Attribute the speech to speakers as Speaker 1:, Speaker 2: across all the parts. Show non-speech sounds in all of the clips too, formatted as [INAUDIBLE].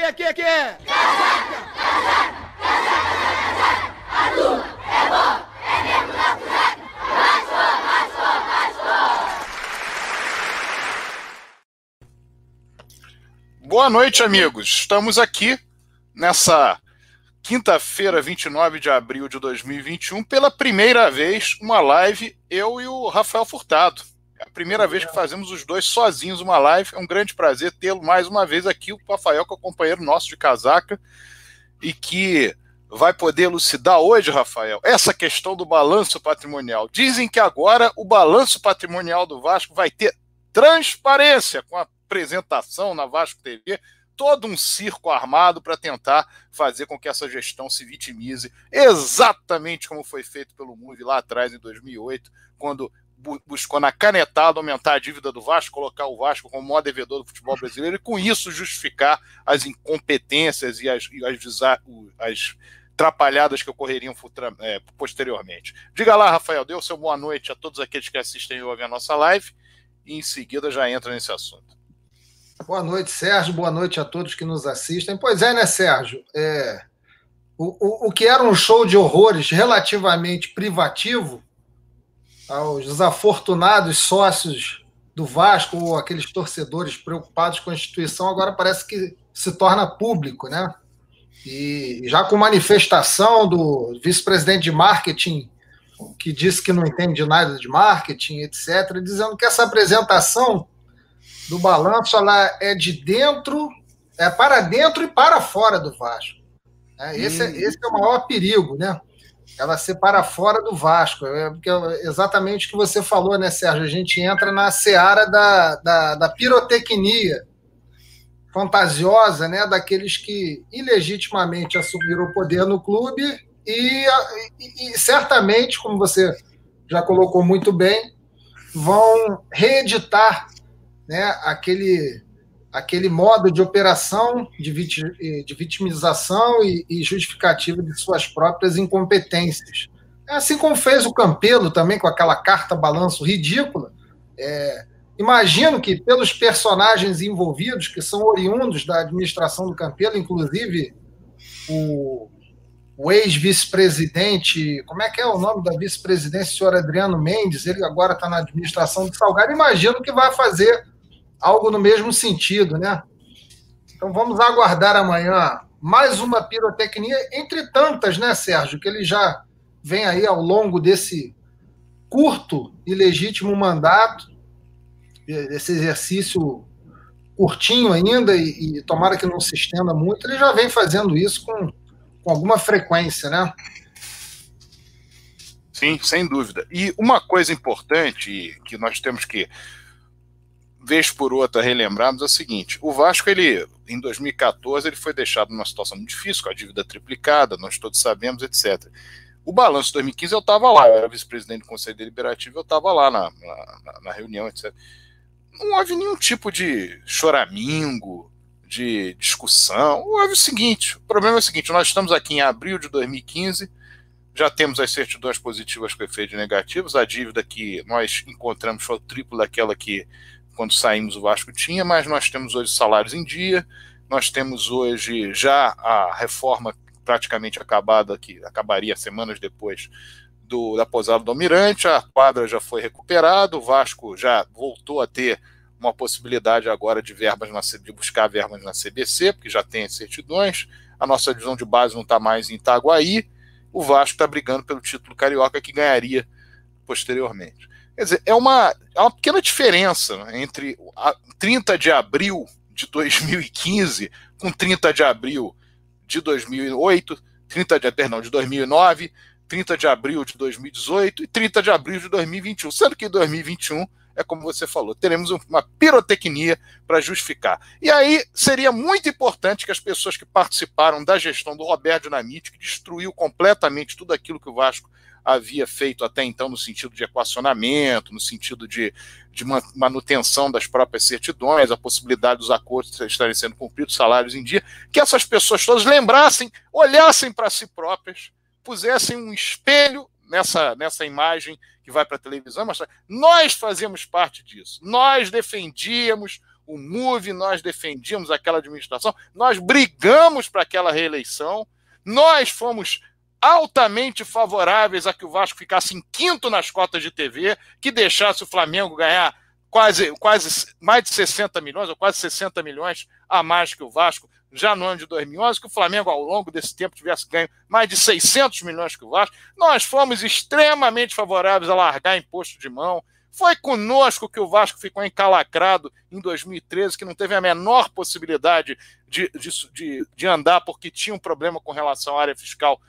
Speaker 1: aqui, aqui, aqui! Casaca, a é bom, é! Boa noite, amigos. Estamos aqui nessa quinta-feira, 29 de abril de 2021, pela primeira vez, uma live, eu e o Rafael Furtado. É a primeira vez que fazemos os dois sozinhos uma live. É um grande prazer tê-lo mais uma vez aqui, o Rafael, que é o companheiro nosso de casaca, e que vai poder elucidar hoje, Rafael, essa questão do balanço patrimonial. Dizem que agora o balanço patrimonial do Vasco vai ter transparência com a apresentação na Vasco TV, todo um circo armado para tentar fazer com que essa gestão se vitimize, exatamente como foi feito pelo Move lá atrás em 2008, quando buscou na canetada aumentar a dívida do Vasco, colocar o Vasco como maior devedor do futebol brasileiro e com isso justificar as incompetências e as, e as, as atrapalhadas que ocorreriam é, posteriormente. Diga lá, Rafael, o seu boa noite a todos aqueles que assistem e ouvem a nossa live e em seguida já entra nesse assunto.
Speaker 2: Boa noite, Sérgio. Boa noite a todos que nos assistem. Pois é, né, Sérgio? É, o, o, o que era um show de horrores relativamente privativo aos desafortunados sócios do Vasco ou aqueles torcedores preocupados com a instituição, agora parece que se torna público, né? E já com manifestação do vice-presidente de marketing, que disse que não entende nada de marketing, etc., dizendo que essa apresentação do balanço ela é de dentro, é para dentro e para fora do Vasco. É, esse, é, esse é o maior perigo, né? Ela ser para fora do Vasco. É exatamente o que você falou, né, Sérgio? A gente entra na seara da, da, da pirotecnia fantasiosa, né, daqueles que ilegitimamente assumiram o poder no clube e, e, e certamente, como você já colocou muito bem, vão reeditar né, aquele aquele modo de operação de, de vitimização e, justificativa de suas próprias incompetências. É assim como fez o Campelo também com aquela carta balanço ridícula. É, imagino que pelos personagens envolvidos, que são oriundos da administração do Campelo, inclusive o, o ex-vice-presidente, como é que é o nome da vice-presidência, senhor Adriano Mendes, ele agora está na administração do Salgado, imagino que vai fazer algo no mesmo sentido, né? Então vamos aguardar amanhã mais uma pirotecnia, entre tantas, né, Sérgio, que ele já vem aí ao longo desse curto e legítimo mandato, esse exercício curtinho ainda, e, e tomara que não se estenda muito, ele já vem fazendo isso com, com alguma frequência, né?
Speaker 1: Sim, sem dúvida. E uma coisa importante que nós temos que vez por outra relembrarmos é o seguinte: o Vasco, ele, em 2014, ele foi deixado numa situação muito difícil, com a dívida triplicada, nós todos sabemos, etc. O balanço de 2015 eu estava lá, eu era vice-presidente do Conselho Deliberativo, eu estava lá na, na, na, reunião, etc. Não houve nenhum tipo de choramingo, de discussão. Houve o seguinte: o problema é o seguinte: nós estamos aqui em abril de 2015, já temos as certidões positivas com efeitos negativos, a dívida que nós encontramos foi o triplo daquela que quando saímos o Vasco tinha, mas nós temos hoje salários em dia, nós temos hoje já a reforma praticamente acabada, que acabaria semanas depois do, da posada do Almirante, a quadra já foi recuperada, o Vasco já voltou a ter uma possibilidade agora de verbas na, de buscar verbas na CBC, porque já tem as certidões, a nossa divisão de base não está mais em Itaguaí, o Vasco está brigando pelo título carioca que ganharia posteriormente. Quer dizer, é uma, é uma pequena diferença né, entre a 30 de abril de 2015 com 30 de abril de 2008, 30 de, perdão, de 2009, 30 de abril de 2018 e 30 de abril de 2021. Sendo que em 2021 é como você falou, teremos uma pirotecnia para justificar. E aí seria muito importante que as pessoas que participaram da gestão do Roberto Dinamite, que destruiu completamente tudo aquilo que o Vasco havia feito até então no sentido de equacionamento, no sentido de, de manutenção das próprias certidões, a possibilidade dos acordos estarem sendo cumpridos, salários em dia, que essas pessoas todas lembrassem, olhassem para si próprias, pusessem um espelho nessa, nessa imagem que vai para a televisão, mas nós fazíamos parte disso. Nós defendíamos o MUVE, nós defendíamos aquela administração, nós brigamos para aquela reeleição, nós fomos altamente favoráveis a que o Vasco ficasse em quinto nas cotas de TV, que deixasse o Flamengo ganhar quase, quase mais de 60 milhões, ou quase 60 milhões a mais que o Vasco, já no ano de 2011, que o Flamengo, ao longo desse tempo, tivesse ganho mais de 600 milhões que o Vasco. Nós fomos extremamente favoráveis a largar imposto de mão. Foi conosco que o Vasco ficou encalacrado em 2013, que não teve a menor possibilidade de, de, de, de andar porque tinha um problema com relação à área fiscal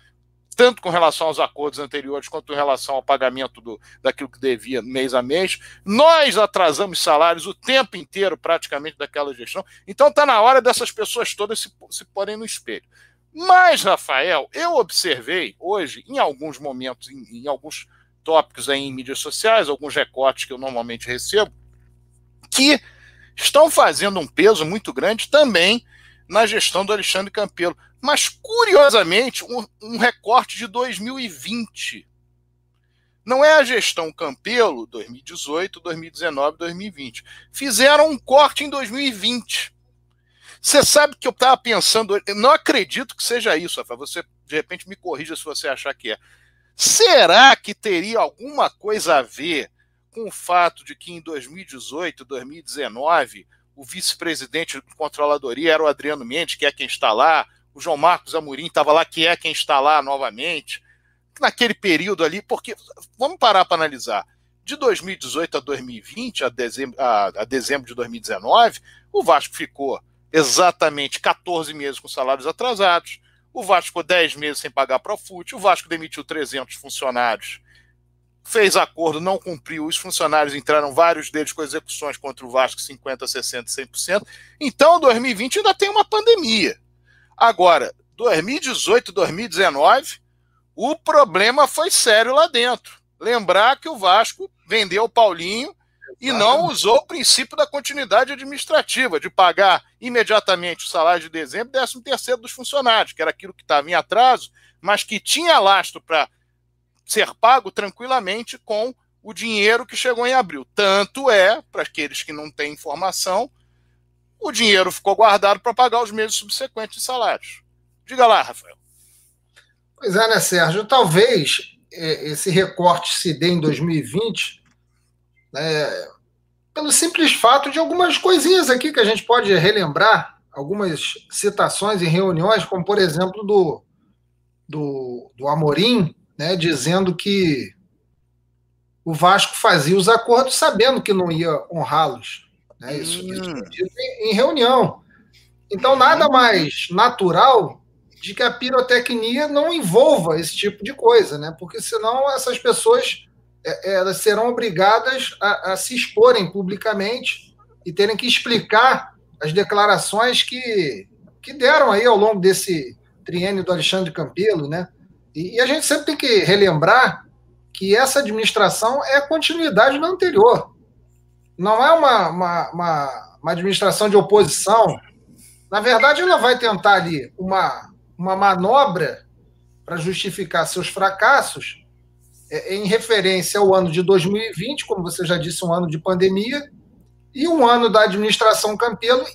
Speaker 1: tanto com relação aos acordos anteriores quanto em relação ao pagamento do, daquilo que devia mês a mês. Nós atrasamos salários o tempo inteiro, praticamente, daquela gestão. Então está na hora dessas pessoas todas se, se porem no espelho. Mas, Rafael, eu observei hoje, em alguns momentos, em, em alguns tópicos aí em mídias sociais, alguns recortes que eu normalmente recebo, que estão fazendo um peso muito grande também na gestão do Alexandre Campelo mas curiosamente, um, um recorte de 2020. Não é a gestão Campelo 2018, 2019, 2020. Fizeram um corte em 2020. Você sabe que eu estava pensando, eu não acredito que seja isso, Rafa. Você de repente me corrija se você achar que é. Será que teria alguma coisa a ver com o fato de que em 2018, 2019, o vice-presidente de controladoria era o Adriano Mendes, que é quem está lá, o João Marcos Amorim estava lá, que é quem está lá novamente, naquele período ali, porque vamos parar para analisar. De 2018 a 2020, a dezembro, a, a dezembro de 2019, o Vasco ficou exatamente 14 meses com salários atrasados, o Vasco ficou 10 meses sem pagar para o FUT, o Vasco demitiu 300 funcionários, fez acordo, não cumpriu, os funcionários entraram, vários deles com execuções contra o Vasco, 50%, 60%, 100%. Então, 2020 ainda tem uma pandemia. Agora, 2018, 2019, o problema foi sério lá dentro. Lembrar que o Vasco vendeu o Paulinho e não usou o princípio da continuidade administrativa, de pagar imediatamente o salário de dezembro e 13 terceiro dos funcionários, que era aquilo que estava em atraso, mas que tinha lastro para ser pago tranquilamente com o dinheiro que chegou em abril. Tanto é, para aqueles que não têm informação, o dinheiro ficou guardado para pagar os meses subsequentes de salários. Diga lá, Rafael.
Speaker 2: Pois é, né, Sérgio? Talvez é, esse recorte se dê em 2020 né, pelo simples fato de algumas coisinhas aqui que a gente pode relembrar, algumas citações em reuniões, como por exemplo do, do, do Amorim, né, dizendo que o Vasco fazia os acordos sabendo que não ia honrá-los. Né? Isso, hum. isso em, em reunião. Então, nada mais natural de que a pirotecnia não envolva esse tipo de coisa, né? Porque senão essas pessoas é, é, elas serão obrigadas a, a, se exporem publicamente e terem que explicar as declarações que, que deram aí ao longo desse triênio do Alexandre Campelo, né? E, e a gente sempre tem que relembrar que essa administração é continuidade da anterior não é uma, uma, uma, uma administração de oposição. Na verdade, ela vai tentar ali uma, uma manobra para justificar seus fracassos é, em referência ao ano de 2020, como você já disse, um ano de pandemia, e um ano da administração Campelo,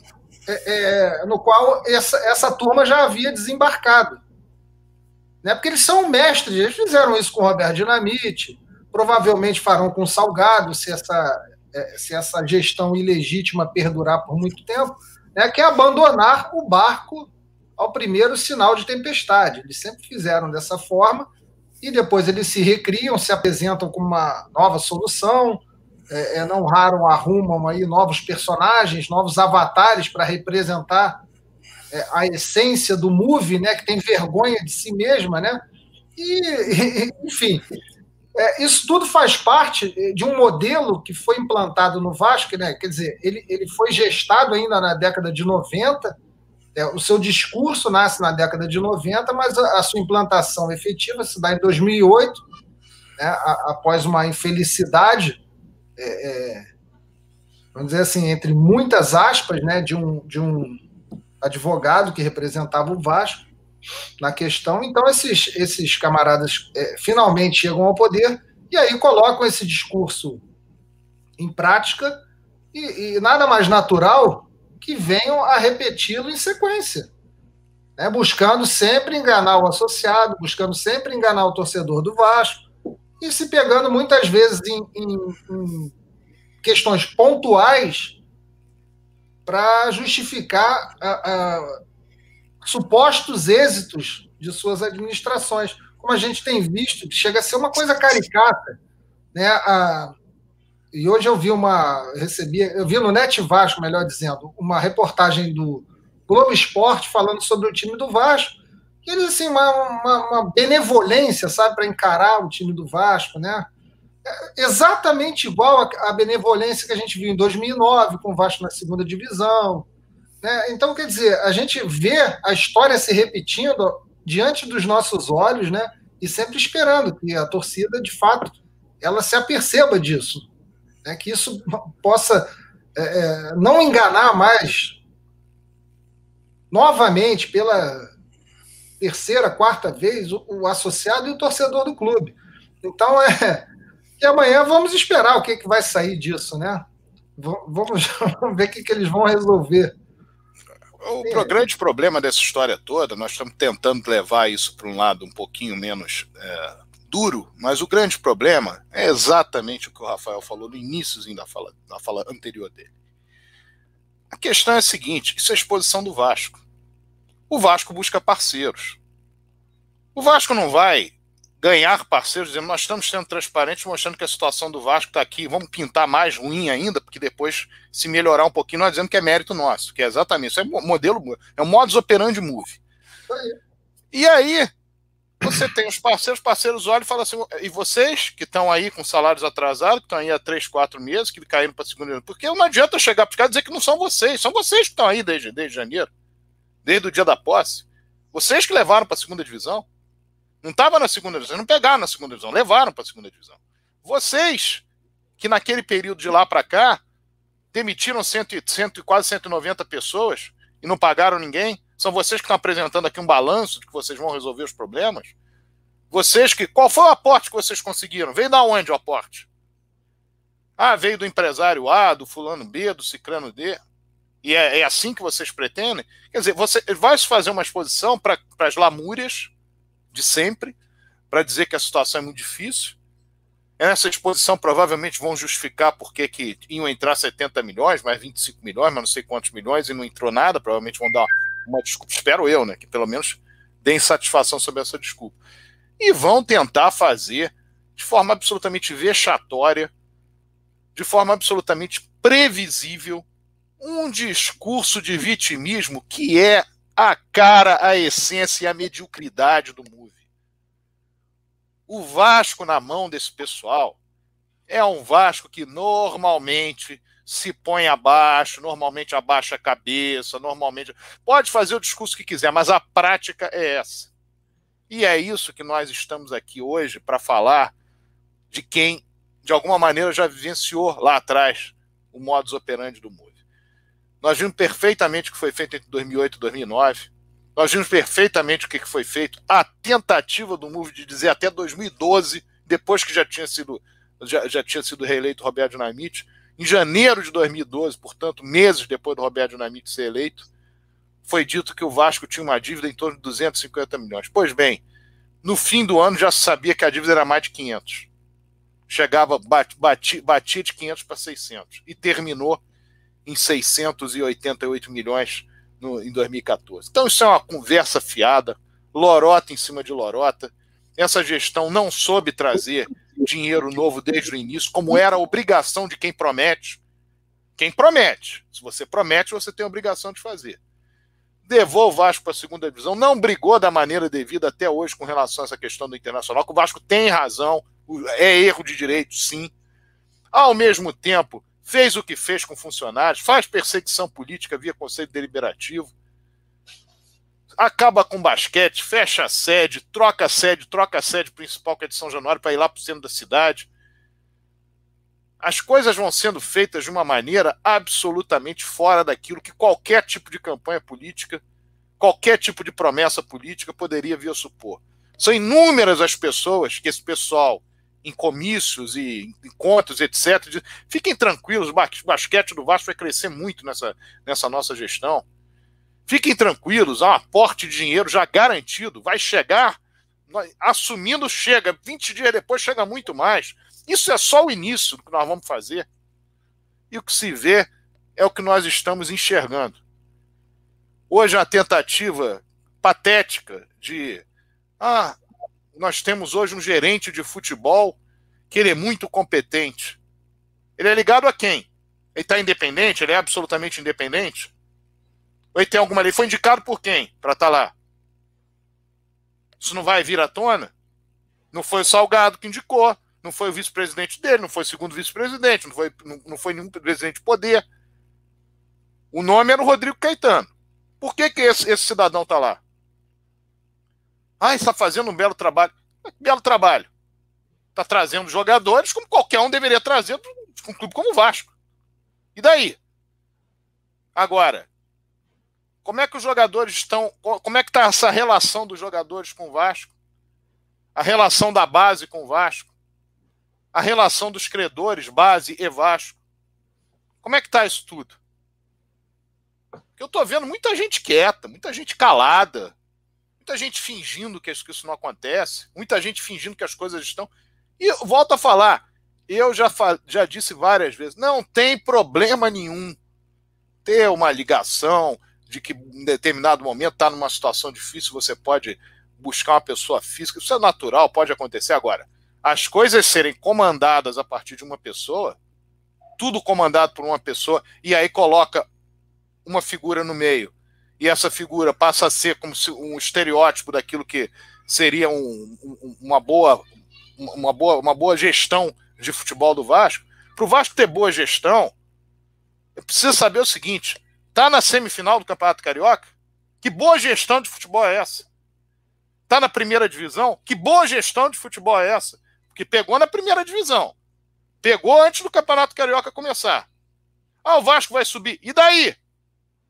Speaker 2: é, é, no qual essa, essa turma já havia desembarcado. Né? Porque eles são mestres, eles fizeram isso com o Roberto Dinamite, provavelmente farão com o Salgado, se essa, é, se essa gestão ilegítima perdurar por muito tempo, né, que é abandonar o barco ao primeiro sinal de tempestade. Eles sempre fizeram dessa forma e depois eles se recriam, se apresentam como uma nova solução, é, é não raro arrumam aí novos personagens, novos avatares para representar a essência do movie, né, que tem vergonha de si mesma, né? E, enfim, é, isso tudo faz parte de um modelo que foi implantado no Vasco, né? quer dizer, ele, ele foi gestado ainda na década de 90, é, o seu discurso nasce na década de 90, mas a, a sua implantação efetiva se dá em 2008, né? a, após uma infelicidade, é, é, vamos dizer assim, entre muitas aspas, né? de, um, de um advogado que representava o Vasco, na questão. Então, esses, esses camaradas é, finalmente chegam ao poder e aí colocam esse discurso em prática E, e nada mais natural que venham a repeti-lo em sequência. Né? Buscando sempre enganar o associado, buscando sempre enganar o torcedor do Vasco, e se pegando muitas vezes em, em, em questões pontuais para justificar a, a, supostos êxitos de suas administrações, como a gente tem visto, que chega a ser uma coisa caricata. Né? A, e hoje eu vi uma. Recebi, eu vi no Net Vasco, melhor dizendo, uma reportagem do Globo Esporte falando sobre o time do Vasco. E eles, assim, uma, uma, uma benevolência, sabe, para encarar o time do Vasco, né? Exatamente igual à benevolência que a gente viu em 2009 com o Vasco na segunda divisão. Né? Então, quer dizer, a gente vê a história se repetindo diante dos nossos olhos, né? E sempre esperando que a torcida, de fato, ela se aperceba disso né, que isso possa é, é, não enganar mais novamente pela terceira, quarta vez o, o, associado e o torcedor do clube. Então é e amanhã vamos esperar o que, que vai sair disso, né? Vamos, [LAUGHS] vamos ver o que, que eles vão resolver.
Speaker 1: O grande problema dessa história toda, nós estamos tentando levar isso para um lado um pouquinho menos é, duro, mas o grande problema é exatamente o que o Rafael falou no início da fala, da fala anterior dele. A questão é a seguinte: isso é a exposição do Vasco. O Vasco busca parceiros. O Vasco não vai ganhar parceiros dizendo nós estamos sendo transparentes, mostrando que a situação do Vasco está aqui, vamos pintar mais ruim ainda, porque depois, se melhorar um pouquinho, nós dizemos que é mérito nosso, que é exatamente isso. É modelo, é o modus operandi move. E aí, você tem os parceiros, os parceiros olham e falam assim, e vocês que estão aí com salários atrasados, que estão aí há três, quatro meses, que caíram para a segunda porque não adianta chegar para os caras e dizer que não são vocês, são vocês que estão aí desde, desde janeiro, desde o dia da posse. Vocês que levaram para a segunda divisão. Não estava na segunda divisão, não pegaram na segunda divisão, levaram para a segunda divisão. Vocês que naquele período de lá para cá demitiram cento, cento, quase 190 pessoas e não pagaram ninguém, são vocês que estão apresentando aqui um balanço de que vocês vão resolver os problemas? Vocês que. Qual foi o aporte que vocês conseguiram? Veio da onde o aporte? Ah, veio do empresário A, do fulano B, do cicrano D. E é, é assim que vocês pretendem? Quer dizer, você vai se fazer uma exposição para as lamúrias de sempre, para dizer que a situação é muito difícil. Essa exposição provavelmente vão justificar porque que iam entrar 70 milhões, mais 25 milhões, mas não sei quantos milhões, e não entrou nada. Provavelmente vão dar uma desculpa, espero eu, né? Que pelo menos deem satisfação sobre essa desculpa. E vão tentar fazer de forma absolutamente vexatória, de forma absolutamente previsível, um discurso de vitimismo que é a cara, a essência e a mediocridade do MOVE. O Vasco na mão desse pessoal é um Vasco que normalmente se põe abaixo, normalmente abaixa a cabeça, normalmente. Pode fazer o discurso que quiser, mas a prática é essa. E é isso que nós estamos aqui hoje para falar de quem, de alguma maneira, já vivenciou lá atrás o modus operandi do MOVE. Nós vimos perfeitamente o que foi feito entre 2008 e 2009. Nós vimos perfeitamente o que foi feito. A tentativa do MOVE de dizer até 2012, depois que já tinha sido, já, já tinha sido reeleito Roberto Dinamite, em janeiro de 2012, portanto, meses depois do Roberto Dinamite ser eleito, foi dito que o Vasco tinha uma dívida em torno de 250 milhões. Pois bem, no fim do ano já se sabia que a dívida era mais de 500. Chegava, batia, batia de 500 para 600 e terminou em 688 milhões no, em 2014. Então isso é uma conversa fiada, lorota em cima de lorota. Essa gestão não soube trazer dinheiro novo desde o início, como era a obrigação de quem promete. Quem promete. Se você promete, você tem a obrigação de fazer. Levou o Vasco para a segunda divisão, não brigou da maneira devida até hoje com relação a essa questão do internacional, que o Vasco tem razão, é erro de direito, sim. Ao mesmo tempo, fez o que fez com funcionários, faz perseguição política via conselho deliberativo acaba com basquete, fecha a sede, troca a sede, troca a sede principal, que é de São Januário, para ir lá para o centro da cidade. As coisas vão sendo feitas de uma maneira absolutamente fora daquilo que qualquer tipo de campanha política, qualquer tipo de promessa política poderia vir a supor. São inúmeras as pessoas que esse pessoal em comícios e encontros, etc. Fiquem tranquilos, o basquete do Vasco vai crescer muito nessa, nessa nossa gestão. Fiquem tranquilos, há um aporte de dinheiro já garantido, vai chegar, assumindo, chega, 20 dias depois chega muito mais. Isso é só o início do que nós vamos fazer. E o que se vê é o que nós estamos enxergando. Hoje a tentativa patética de ah, nós temos hoje um gerente de futebol que ele é muito competente. Ele é ligado a quem? Ele está independente? Ele é absolutamente independente? Ou ele tem alguma lei? Foi indicado por quem para estar tá lá? Isso não vai vir à tona? Não foi o Salgado que indicou, não foi o vice-presidente dele, não foi o segundo vice-presidente, não foi, não, não foi nenhum presidente de poder. O nome era o Rodrigo Caetano. Por que, que esse, esse cidadão está lá? Ah, está fazendo um belo trabalho. Belo trabalho. Está trazendo jogadores como qualquer um deveria trazer para um clube como o Vasco. E daí? Agora, como é que os jogadores estão. Como é que está essa relação dos jogadores com o Vasco? A relação da base com o Vasco? A relação dos credores, base e Vasco? Como é que está isso tudo? Porque eu estou vendo muita gente quieta, muita gente calada, muita gente fingindo que isso não acontece, muita gente fingindo que as coisas estão. E volto a falar, eu já, já disse várias vezes, não tem problema nenhum ter uma ligação, de que em determinado momento está numa situação difícil, você pode buscar uma pessoa física. Isso é natural, pode acontecer. Agora, as coisas serem comandadas a partir de uma pessoa, tudo comandado por uma pessoa, e aí coloca uma figura no meio, e essa figura passa a ser como se um estereótipo daquilo que seria um, um, uma, boa, uma, boa, uma boa gestão de futebol do Vasco. Para o Vasco ter boa gestão, precisa saber o seguinte: Tá na semifinal do Campeonato Carioca? Que boa gestão de futebol é essa? Tá na primeira divisão? Que boa gestão de futebol é essa? Porque pegou na primeira divisão. Pegou antes do Campeonato Carioca começar. Ah, o Vasco vai subir. E daí?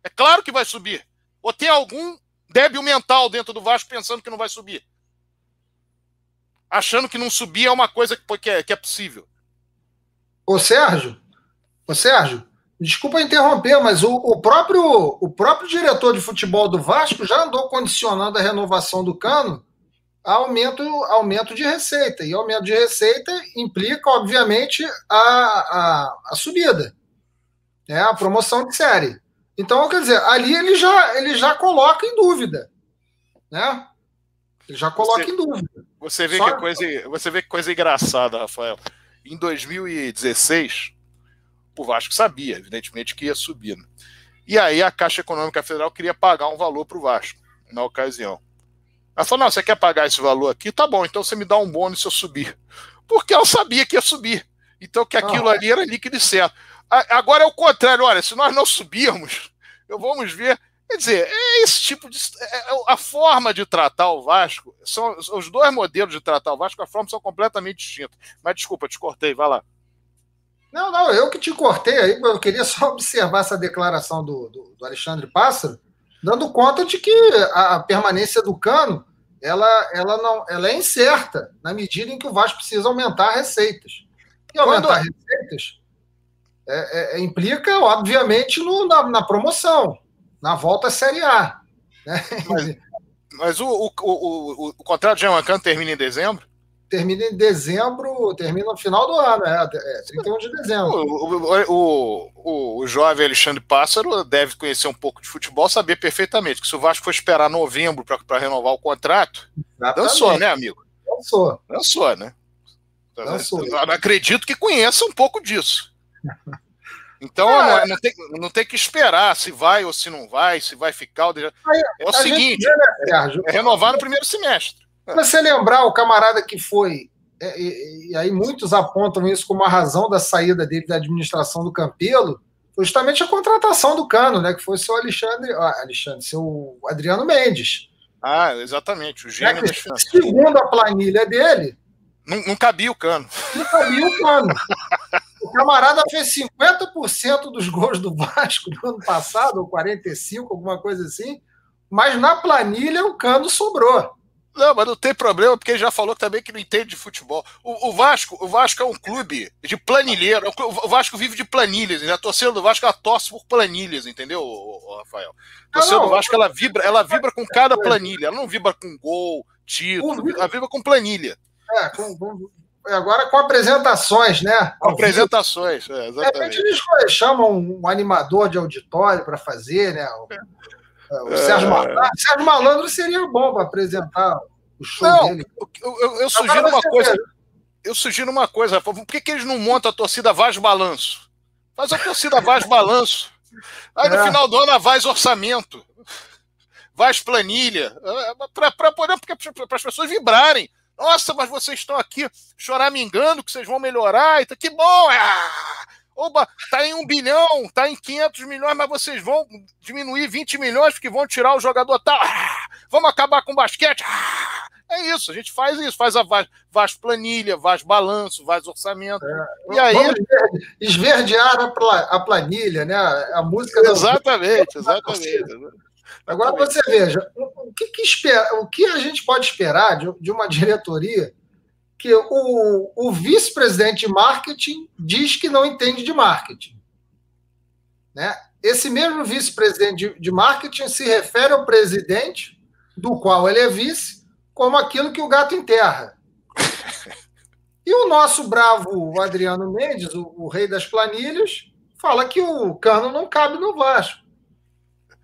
Speaker 1: É claro que vai subir. Ou tem algum débil mental dentro do Vasco pensando que não vai subir? Achando que não subir é uma coisa que é, que é possível.
Speaker 2: Ô Sérgio, ô Sérgio, Desculpa interromper, mas o, o, próprio, o próprio diretor de futebol do Vasco já andou condicionando a renovação do Cano a aumento, aumento de receita. E aumento de receita implica, obviamente, a, a, a subida, né? a promoção de série. Então, quer dizer, ali ele já, ele já coloca em dúvida. Né? Ele já coloca
Speaker 1: você,
Speaker 2: em dúvida.
Speaker 1: Você vê, que coisa, você vê que coisa engraçada, Rafael. Em 2016 o Vasco sabia, evidentemente, que ia subir. Né? E aí a Caixa Econômica Federal queria pagar um valor para o Vasco, na ocasião. Ela falou: não, você quer pagar esse valor aqui? Tá bom, então você me dá um bônus se eu subir. Porque ela sabia que ia subir. Então que aquilo ah. ali era líquido e certo. Agora é o contrário, olha, se nós não subirmos, eu vamos ver. Quer dizer, é esse tipo de. É, é, a forma de tratar o Vasco, são os dois modelos de tratar o Vasco, a forma são completamente distintas. Mas desculpa, te cortei, vai lá.
Speaker 2: Não, não, eu que te cortei aí, eu queria só [LAUGHS] observar essa declaração do, do, do Alexandre Pássaro, dando conta de que a, a, permanência do Cano ela, ela, não, ela é incerta, na medida em que o Vasco precisa aumentar receitas. E aumentar Quando... receitas é, é, é, implica, obviamente, no, na, na, promoção, na volta à Série A. Né?
Speaker 1: Mas, mas o, o, o, o, contrato de Jean termina em dezembro?
Speaker 2: termina em dezembro, termina no final do ano, é, é 31 de dezembro.
Speaker 1: O, o, o, o, jovem Alexandre Pássaro deve conhecer um pouco de futebol, saber perfeitamente que se o Vasco for esperar novembro para renovar o contrato, Exatamente. dançou, né, amigo?
Speaker 2: Dançou.
Speaker 1: Dançou, né? Dançou. Eu acredito que conheça um pouco disso. Então é. não, não, tem, não tem que esperar se vai ou se não vai, se vai ficar. É o seguinte: né, é renovar no primeiro semestre.
Speaker 2: Para você lembrar, o camarada que foi, é, e, e, aí muitos apontam isso como a razão da saída dele da administração do Campelo, foi justamente a contratação do Cano, né? Que foi seu Alexandre, ah, Alexandre, seu Adriano Mendes.
Speaker 1: Ah, exatamente, o gênio
Speaker 2: é que, Segundo a planilha dele.
Speaker 1: Não, não cabia o cano.
Speaker 2: Não cabia o cano. [LAUGHS] o camarada fez 50% dos gols do Vasco no ano passado, ou 45%, alguma coisa assim, mas na planilha o cano sobrou.
Speaker 1: Não, mas não tem problema, porque ele já falou também que não entende de futebol. O, o Vasco, o Vasco é um clube de planilheiro. É o Vasco vive de planilhas. A torcida do Vasco ela torce por planilhas, entendeu, Rafael? A torcida do Vasco ela vibra, ela vibra com cada planilha. Ela não vibra com gol, título, ela vibra com planilha.
Speaker 2: É, com, com, agora com apresentações, né?
Speaker 1: Com apresentações, é, exatamente.
Speaker 2: eles chamam um animador de auditório para fazer, né? O, é. o Sérgio, Malandro, Sérgio Malandro seria bom para apresentar o show não, dele.
Speaker 1: Eu, eu, eu sugiro uma coisa. Eu sugiro uma coisa, por que, que eles não montam a torcida Vaz Balanço? Faz a torcida Vaz Balanço. Aí no é. final do ano a Vaz Orçamento. Vaz Planilha. É, para poder, para as pessoas vibrarem. Nossa, mas vocês estão aqui choramingando que vocês vão melhorar. Que bom! Ah! Oba, tá em um bilhão, tá em 500 milhões, mas vocês vão diminuir 20 milhões porque vão tirar o jogador tal. Ah, vamos acabar com o basquete. Ah, é isso, a gente faz isso, faz a VAS, VAS planilha, VAS balanço, VAS orçamento. É, e aí
Speaker 2: esverdear a planilha, né? A música
Speaker 1: Exatamente, exatamente.
Speaker 2: Agora você veja, o que, que, espera, o que a gente pode esperar de, de uma diretoria que o, o vice-presidente de marketing diz que não entende de marketing. Né? Esse mesmo vice-presidente de, de marketing se refere ao presidente, do qual ele é vice, como aquilo que o gato enterra. [LAUGHS] E o nosso bravo Adriano Mendes, o, o rei das planilhas, fala que o cano não cabe no Vasco.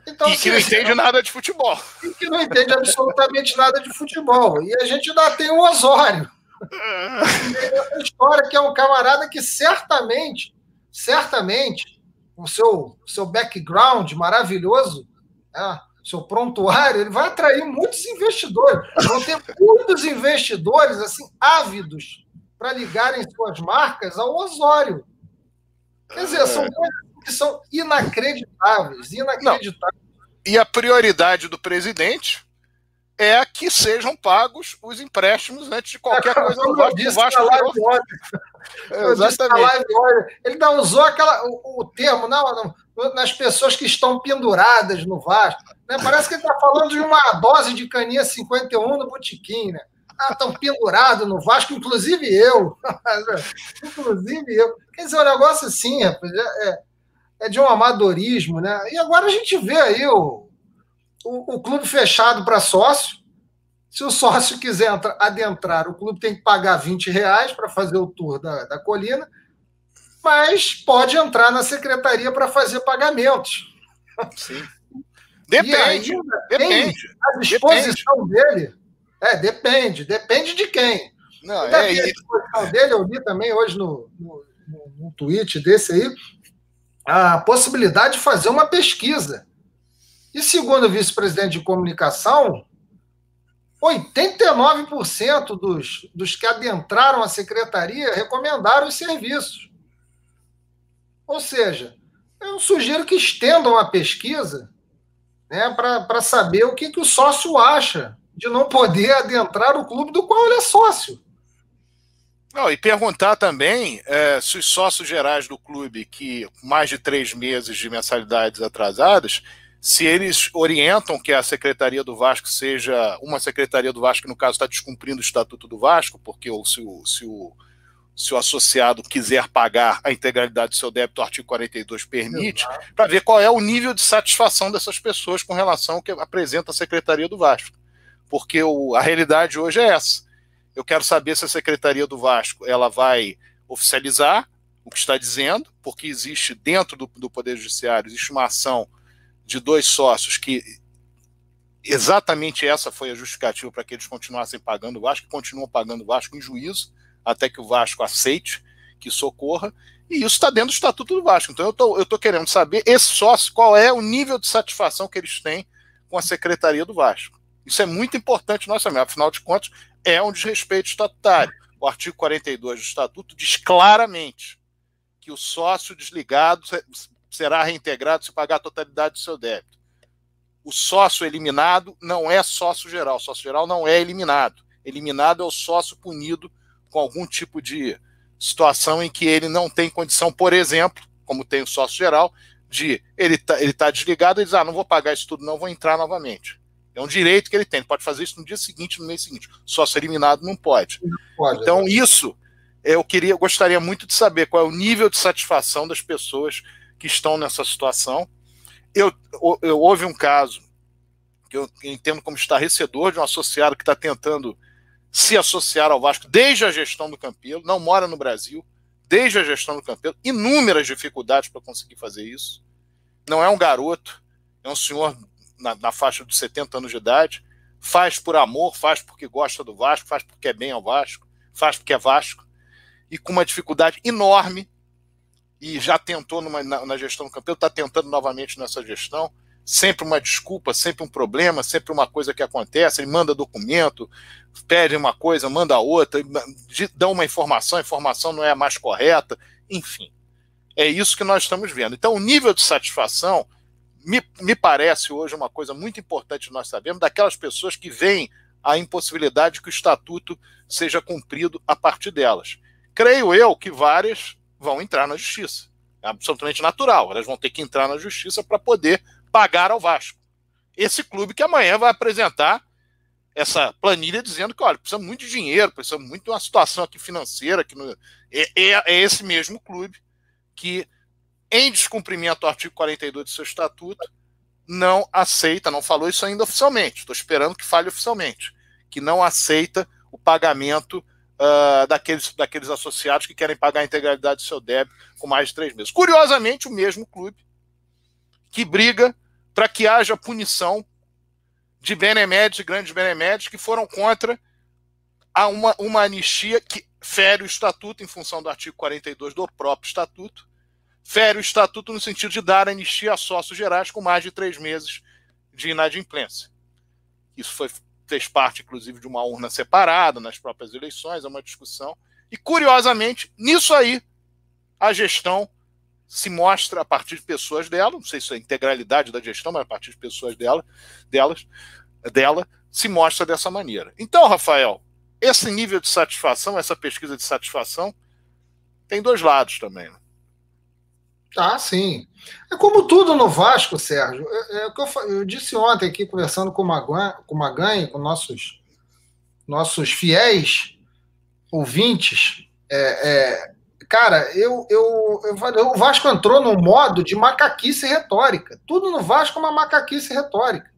Speaker 1: Então, e que não entende nada de futebol.
Speaker 2: E que não entende absolutamente nada de futebol. E a gente ainda tem o Osório. Essa história que é um camarada que certamente, certamente, com seu, seu background maravilhoso, né, seu prontuário, ele vai atrair muitos investidores. Vão ter muitos investidores assim ávidos para ligarem suas marcas ao Osório. Quer dizer, são é. coisas que são inacreditáveis, inacreditáveis. Não.
Speaker 1: E a prioridade do presidente é que sejam pagos os empréstimos antes de qualquer coisa
Speaker 2: do Vasco. O Vasco virou... Exatamente. Ele não usou aquela, o, o termo não, não, nas pessoas que estão penduradas no Vasco. Né? Parece que ele está falando de uma dose de caninha 51 no botiquim, né? Ah, estão pendurados no Vasco, inclusive eu. [LAUGHS] inclusive eu. Quer dizer, um negócio assim, rapaz, é, é, é de um amadorismo, né? E agora a gente vê aí o, o, o clube fechado para sócio. Se o sócio quiser adentrar, o clube tem que pagar 20 reais para fazer o tour da, da colina, mas pode entrar na secretaria para fazer pagamentos.
Speaker 1: Sim. Depende. depende.
Speaker 2: A disposição depende. dele. É, depende. Depende de quem. Não, é, a disposição dele, eu li também hoje no, no, no tweet desse aí, a possibilidade de fazer uma pesquisa. E segundo o vice-presidente de comunicação, 89% dos, dos que adentraram a secretaria recomendaram os serviços. Ou seja, eu sugiro que estendam a pesquisa né, para saber o que, que o sócio acha de não poder adentrar o clube do qual ele é sócio.
Speaker 1: Não, e perguntar também é, se os sócios gerais do clube, que mais de três meses de mensalidades atrasadas, se eles orientam que a Secretaria do Vasco seja uma Secretaria do Vasco, que no caso está descumprindo o Estatuto do Vasco, porque se o, se o, se o associado quiser pagar a integralidade do seu débito, o artigo 42 permite, para ver qual é o nível de satisfação dessas pessoas com relação ao que apresenta a Secretaria do Vasco. Porque o, a realidade hoje é essa. Eu quero saber se a Secretaria do Vasco ela vai oficializar o que está dizendo, porque existe dentro do, do Poder Judiciário existe uma ação de dois sócios que exatamente essa foi a justificativa para que eles continuassem pagando o Vasco, continuam pagando o Vasco em juízo, até que o Vasco aceite que socorra, e isso está dentro do Estatuto do Vasco. Então eu tô, estou querendo saber, esse sócio, qual é o nível de satisfação que eles têm com a Secretaria do Vasco. Isso é muito importante sabemos, afinal de contas, é um desrespeito estatutário. O artigo 42 do Estatuto diz claramente que o sócio desligado será reintegrado se pagar a totalidade do seu débito. O sócio eliminado não é sócio geral. O sócio geral não é eliminado. Eliminado é o sócio punido com algum tipo de situação em que ele não tem condição, por exemplo, como tem o sócio geral, de ele tá, ele tá desligado e diz: ah, não vou pagar isso tudo, não, vou entrar novamente. É um direito que ele tem. Ele pode fazer isso no dia seguinte, no mês seguinte. Só ser eliminado não pode. Não pode então, é. isso eu queria, eu gostaria muito de saber qual é o nível de satisfação das pessoas que estão nessa situação. Eu, eu houve um caso que eu entendo como estarrecedor de um associado que está tentando se associar ao Vasco desde a gestão do Campelo, não mora no Brasil, desde a gestão do Campelo, inúmeras dificuldades para conseguir fazer isso. Não é um garoto, é um senhor na, na, faixa de 70 anos de idade, faz por amor, faz porque gosta do Vasco, faz porque é bem ao Vasco, faz porque é Vasco, e com uma dificuldade enorme, e já tentou numa, na, na gestão do Campelo, está tentando novamente nessa gestão, sempre uma desculpa, sempre um problema, sempre uma coisa que acontece. Ele manda documento, pede uma coisa, manda outra, dá uma informação, a informação não é a mais correta, enfim. É isso que nós estamos vendo. Então, o nível de satisfação me, me parece hoje uma coisa muito importante nós sabemos daquelas pessoas que veem a impossibilidade de que o estatuto seja cumprido a partir delas. Creio eu que várias vão entrar na justiça. É absolutamente natural. Elas vão ter que entrar na justiça para poder pagar ao Vasco. Esse clube que amanhã vai apresentar essa planilha dizendo que, olha, precisa muito de dinheiro, precisa muito de uma situação aqui financeira. Que no... é, é, é, esse mesmo clube que, em descumprimento do artigo 42 do seu estatuto, não aceita, não falou isso ainda oficialmente, estou esperando que fale oficialmente, que não aceita o pagamento uh, daqueles, daqueles associados que querem pagar a integralidade do seu débito com mais de três meses. Curiosamente, o mesmo clube que briga para que haja punição de beneméritos e grandes beneméritos que foram contra a uma, uma anistia que fere o estatuto em função do artigo 42 do próprio estatuto, fere o estatuto no sentido de dar anistia a sócios gerais com mais de três meses de inadimplência. Isso foi, fez parte, inclusive, de uma urna separada nas próprias eleições, é uma discussão. E, curiosamente, nisso aí, a gestão se mostra a partir de pessoas dela, não sei se é a integralidade da gestão, mas a partir de pessoas dela, delas, dela, se mostra dessa maneira. Então, Rafael, esse nível de satisfação, essa pesquisa de satisfação, tem dois lados também. Né?
Speaker 2: Ah, sim. É como tudo no Vasco, Sérgio. É, é o que eu, eu, disse ontem aqui, conversando com o Magan, com, o Magan, com nossos, nossos fiéis ouvintes. É, é, Cara, eu, eu, eu, o Vasco entrou num modo de macaquice retórica. Tudo no Vasco é uma macaquice retórica.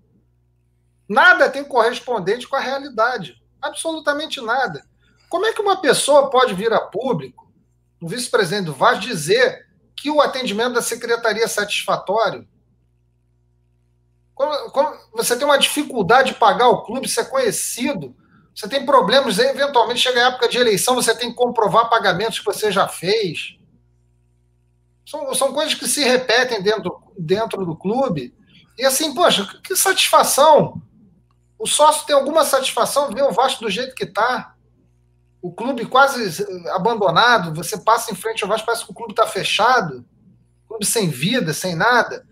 Speaker 2: Nada tem correspondente com a realidade. Absolutamente nada. Como é que uma pessoa pode vir a público, o vice-presidente do Vasco, dizer que o atendimento da secretaria é satisfatório? Como, como você tem uma dificuldade de pagar o clube, ser conhecido você tem problemas, eventualmente chega a época de eleição, você tem que comprovar pagamentos que você já fez. São, são coisas que se repetem dentro, dentro do clube. E assim, poxa, que satisfação. O sócio tem alguma satisfação ver o Vasco do jeito que está. O clube quase abandonado, você passa em frente ao Vasco, parece que o clube está fechado. Clube sem vida, sem nada.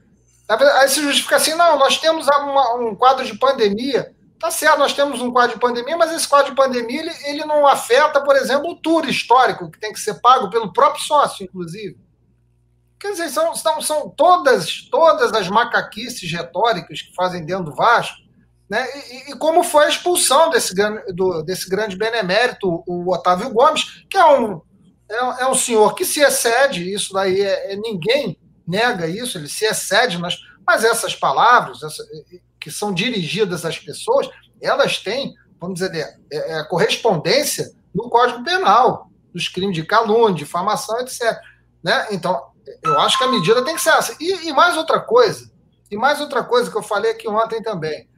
Speaker 2: Aí se justifica assim, não, nós temos uma, um quadro de pandemia. Tá certo, nós temos um quadro de pandemia, mas esse quadro de pandemia ele, ele não afeta, por exemplo, o tour histórico, que tem que ser pago pelo próprio sócio, inclusive. Quer dizer, são, são, são todas, todas as macaquices retóricas que fazem dentro do Vasco, né? E, e como foi a expulsão desse, do, desse grande benemérito, o Otávio Gomes, que é um, é, é um senhor que se excede, isso daí é, é ninguém nega isso, ele se excede, nas, mas essas palavras, essa, que são dirigidas às pessoas, elas têm, vamos dizer, é, é, correspondência no Código Penal, dos crimes de calúnia, difamação, etc. Né? Então, eu acho que a medida tem que ser essa. E, e, mais outra coisa, e mais outra coisa que eu falei aqui ontem também.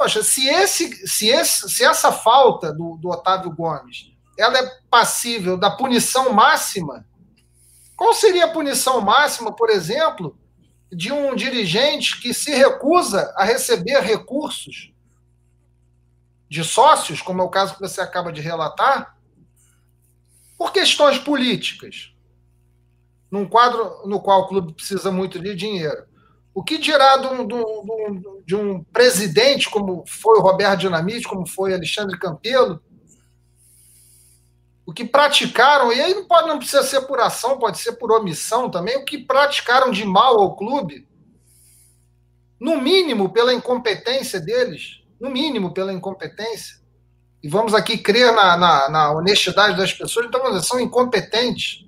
Speaker 2: Poxa, se, esse, se, esse, se essa falta do, do Otávio Gomes ela é passível da punição máxima, qual seria a punição máxima, por exemplo, de um dirigente que se recusa a receber recursos de sócios, como é o caso que você acaba de relatar, por questões políticas, num quadro no qual o clube precisa muito de dinheiro. O que dirá de um, de de presidente como foi o Roberto Dinamite, como foi Alexandre Campelo, o que praticaram, e aí não, pode, não precisa ser por ação, pode ser por omissão também, o que praticaram de mal ao clube, no mínimo pela incompetência deles, no mínimo pela incompetência, e vamos aqui crer na, na, na honestidade das pessoas, então são incompetentes.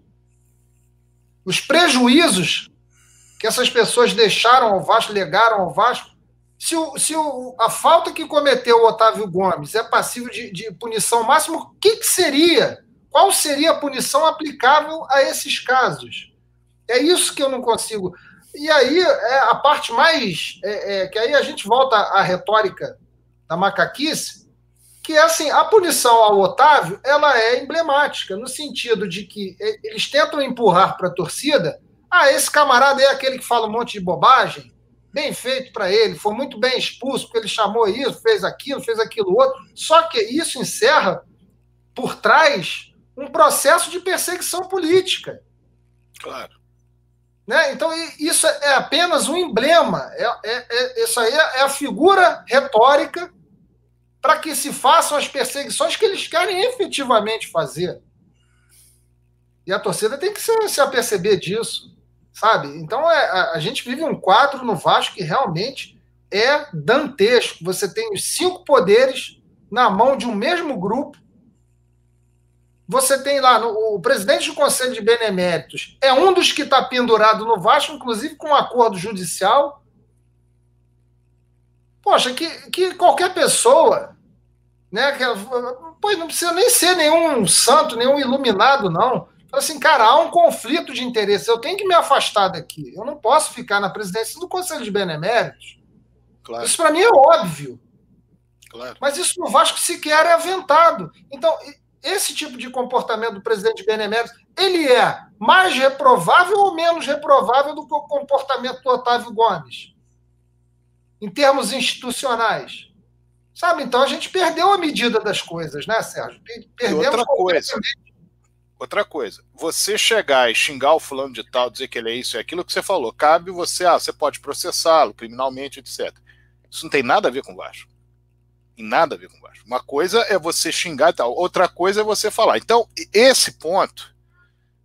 Speaker 2: Os prejuízos que essas pessoas deixaram ao Vasco, legaram ao Vasco, se, o, se o, a falta que cometeu o Otávio Gomes é passível de, de punição máxima, o que, que seria? Qual seria a punição aplicável a esses casos? É isso que eu não consigo. E aí, é a parte mais. É, é, que aí a gente volta à retórica da macaquice, que é assim: a punição ao Otávio ela é emblemática, no sentido de que eles tentam empurrar para a torcida. Ah, esse camarada é aquele que fala um monte de bobagem, bem feito para ele, foi muito bem expulso, porque ele chamou isso, fez aquilo, fez aquilo outro. Só que isso encerra por trás um processo de perseguição política.
Speaker 1: Claro.
Speaker 2: Né? Então, isso é apenas um emblema. É, é, é isso aí é a figura retórica para que se façam as perseguições que eles querem efetivamente fazer. E a torcida tem que se, se aperceber disso sabe? Então é, a, a, gente vive um quadro no Vasco que realmente é dantesco. Você tem os cinco poderes na mão de um mesmo grupo. Você tem lá no, o presidente do Conselho de Beneméritos, é um dos que está pendurado no Vasco, inclusive com um acordo judicial. Poxa, que, que qualquer pessoa, né? Que, pois não precisa nem ser nenhum santo, nenhum iluminado, não assim, cara, há um conflito de interesse. Eu tenho que me afastar daqui. Eu não posso ficar na presidência do Conselho de Beneméritos. Claro. Isso para mim é óbvio. Claro. Mas isso no Vasco sequer é aventado. Então, esse tipo de comportamento do presidente de Beneméritos, ele é mais reprovável ou menos reprovável do que o comportamento do Otávio Gomes? Em termos institucionais. Sabe? Então a gente perdeu a medida das coisas, né, Sérgio?
Speaker 1: Perdemos e outra coisa. Outra coisa, você chegar e xingar o fulano de tal, dizer que ele é isso e aquilo que você falou, cabe você, ah, você pode processá-lo criminalmente, etc. Isso não tem nada a ver com baixo. Tem nada a ver com baixo. Uma coisa é você xingar e tal, outra coisa é você falar. Então, esse ponto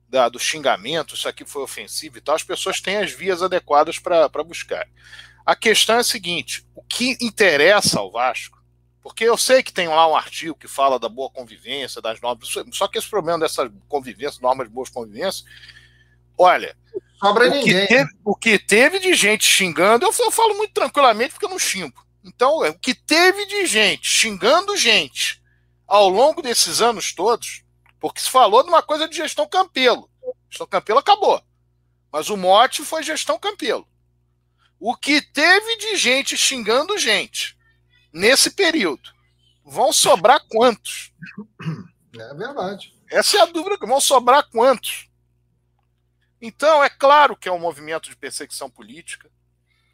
Speaker 1: da, do xingamento, isso aqui foi ofensivo e tal, as pessoas têm as vias adequadas para buscar. A questão é a seguinte: o que interessa ao Vasco porque eu sei que tem lá um artigo que fala da boa convivência, das normas. Só que esse problema dessa convivência, normas de boas convivência, olha.
Speaker 2: Sobra o ninguém.
Speaker 1: Que teve, o que teve de gente xingando, eu, eu falo muito tranquilamente porque eu não xingo. Então, o que teve de gente xingando gente ao longo desses anos todos, porque se falou de uma coisa de gestão Campelo. Gestão Campelo acabou. Mas o mote foi gestão Campelo. O que teve de gente xingando gente nesse período. Vão sobrar quantos?
Speaker 2: É verdade.
Speaker 1: Essa é a dúvida. Vão sobrar quantos? Então, é claro que é um movimento de perseguição política.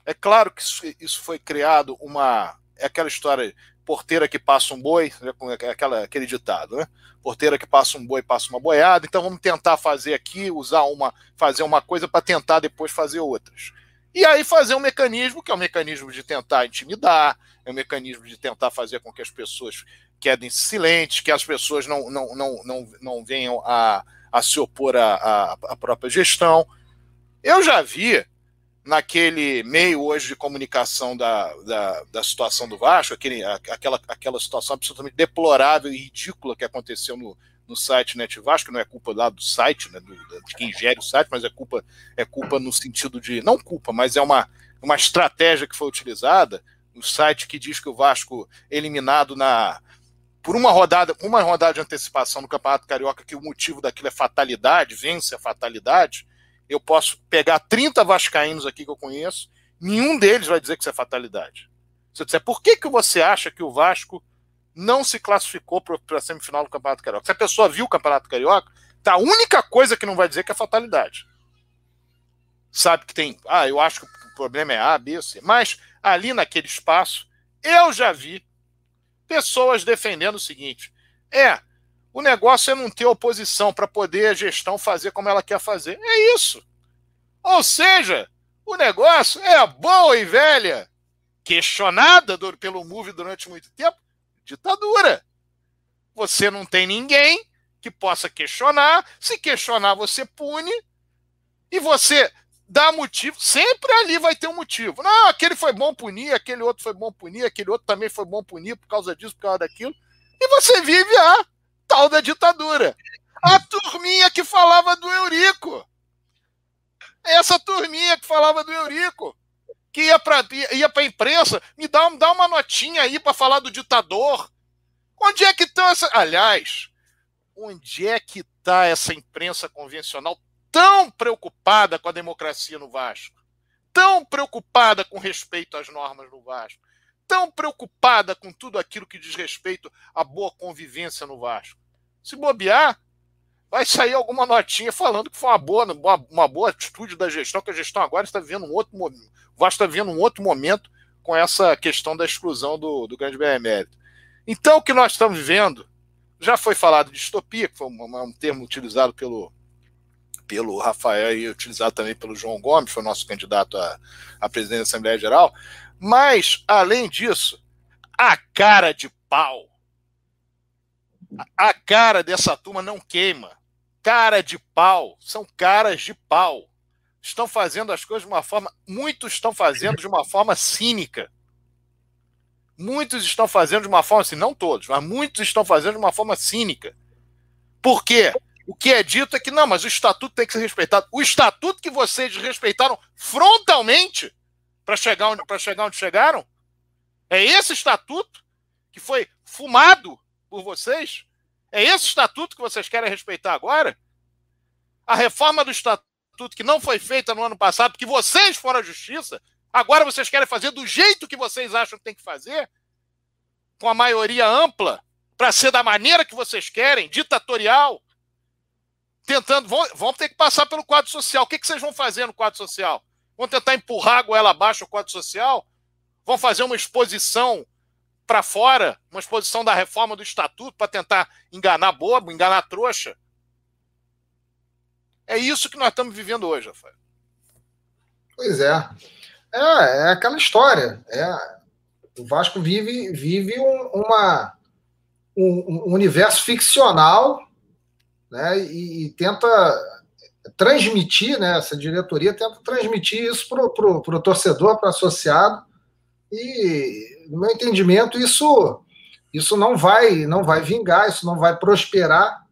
Speaker 1: É claro que isso foi criado uma. É aquela história porteira que passa um boi, né, aquela, aquele ditado, né? Porteira que passa um boi, passa uma boiada. Então vamos tentar fazer aqui, usar uma, fazer uma coisa para tentar depois fazer outras. E aí fazer um mecanismo que é um mecanismo de tentar intimidar, é um mecanismo de tentar fazer com que as pessoas quedem silentes, que as pessoas não, não, não, não, não venham a, a se opor à, à própria gestão. Eu já vi naquele meio hoje de comunicação da, da, da situação do Vasco, aquele, aquela, aquela situação absolutamente deplorável e ridícula que aconteceu no, no site Net Vasco, não é culpa lá do site, né, do, de quem gere o site, mas é culpa, é culpa no sentido de. Não culpa, mas é uma, uma estratégia que foi utilizada o site que diz que o Vasco eliminado na por uma rodada, uma rodada de antecipação no Campeonato Carioca, que o motivo daquilo é fatalidade, vence a fatalidade, eu posso pegar 30 vascaínos aqui que eu conheço, nenhum deles vai dizer que isso é fatalidade. Se eu disser, por que, que você acha que o Vasco não se classificou para a semifinal do Campeonato Carioca? Se a pessoa viu o Campeonato Carioca, tá a única coisa que não vai dizer que é fatalidade. Sabe que tem, ah, eu acho que o problema é A, B, C, mas ali naquele espaço, eu já vi pessoas defendendo o seguinte: é, o negócio é não ter oposição para poder a gestão fazer como ela quer fazer. É isso. Ou seja, o negócio é a boa e velha, questionada do, pelo MOVE durante muito tempo, ditadura. Você não tem ninguém que possa questionar. Se questionar, você pune. E você dá motivo, sempre ali vai ter um motivo. Não, aquele foi bom punir, aquele outro foi bom punir, aquele outro também foi bom punir por causa disso, por causa daquilo. E você vive a tal da ditadura. A turminha que falava do Eurico. Essa turminha que falava do Eurico. Que ia para ia a imprensa, me dá, me dá uma notinha aí para falar do ditador. Onde é que estão essa. Aliás, onde é que está essa imprensa convencional tão preocupada com a democracia no Vasco? Tão preocupada com respeito às normas no Vasco? Tão preocupada com tudo aquilo que diz respeito à boa convivência no Vasco? Se bobear, vai sair alguma notinha falando que foi uma boa, uma, uma boa atitude da gestão, que a gestão agora está vendo um outro momento. Está vendo um outro momento com essa questão da exclusão do, do grande benemérito. Então, o que nós estamos vendo, já foi falado de distopia, que foi um, um termo utilizado pelo, pelo Rafael e utilizado também pelo João Gomes, foi nosso candidato a, a presidente da Assembleia Geral. Mas, além disso, a cara de pau, a cara dessa turma não queima. Cara de pau, são caras de pau. Estão fazendo as coisas de uma forma. Muitos estão fazendo de uma forma cínica. Muitos estão fazendo de uma forma assim, não todos, mas muitos estão fazendo de uma forma cínica. Por quê? O que é dito é que não, mas o estatuto tem que ser respeitado. O estatuto que vocês respeitaram frontalmente para chegar, onde, chegar onde chegaram é esse estatuto que foi fumado por vocês? É esse estatuto que vocês querem respeitar agora? A reforma do estatuto que não foi feita no ano passado, porque vocês foram à justiça, Agora vocês querem fazer do jeito que vocês acham que tem que fazer? Com a maioria ampla? Para ser da maneira que vocês querem, ditatorial? Tentando. Vão, vão ter que passar pelo quadro social. O que, que vocês vão fazer no quadro social? Vão tentar empurrar a goela abaixo o quadro social? Vão fazer uma exposição para fora, uma exposição da reforma do estatuto para tentar enganar bobo, enganar trouxa? É isso que nós estamos vivendo hoje, Rafael.
Speaker 2: Pois é. É, é aquela história. É, o Vasco vive, vive um, uma, um, um, universo ficcional né, e, e, tenta transmitir, né, essa diretoria tenta transmitir isso para o torcedor, para o associado. E, no meu entendimento, isso, isso não vai não vai vingar, isso não vai prosperar.